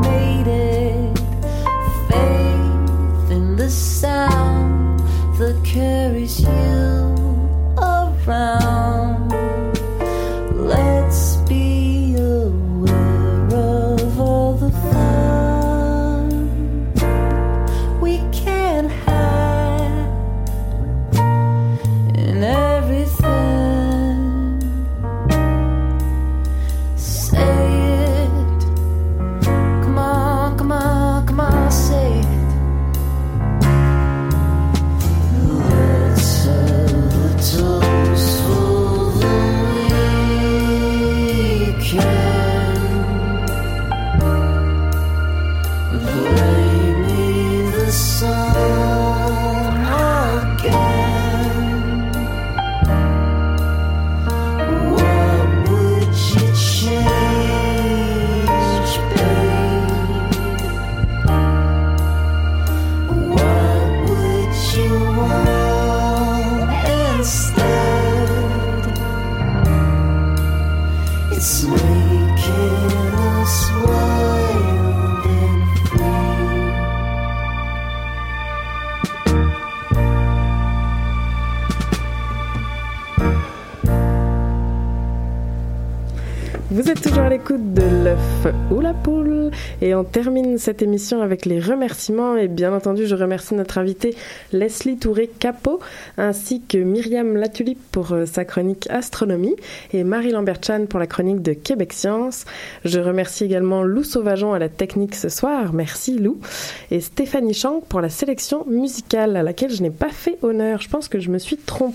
made et on termine cette émission avec les remerciements et bien entendu je remercie notre invitée Leslie Touré-Capot ainsi que Myriam Latulipe pour euh, sa chronique astronomie et Marie Lambert-Chan pour la chronique de Québec Science. Je remercie également Lou Sauvageon à la technique ce soir, merci Lou, et Stéphanie Chang pour la sélection musicale à laquelle je n'ai pas fait honneur, je pense que je me suis trompée.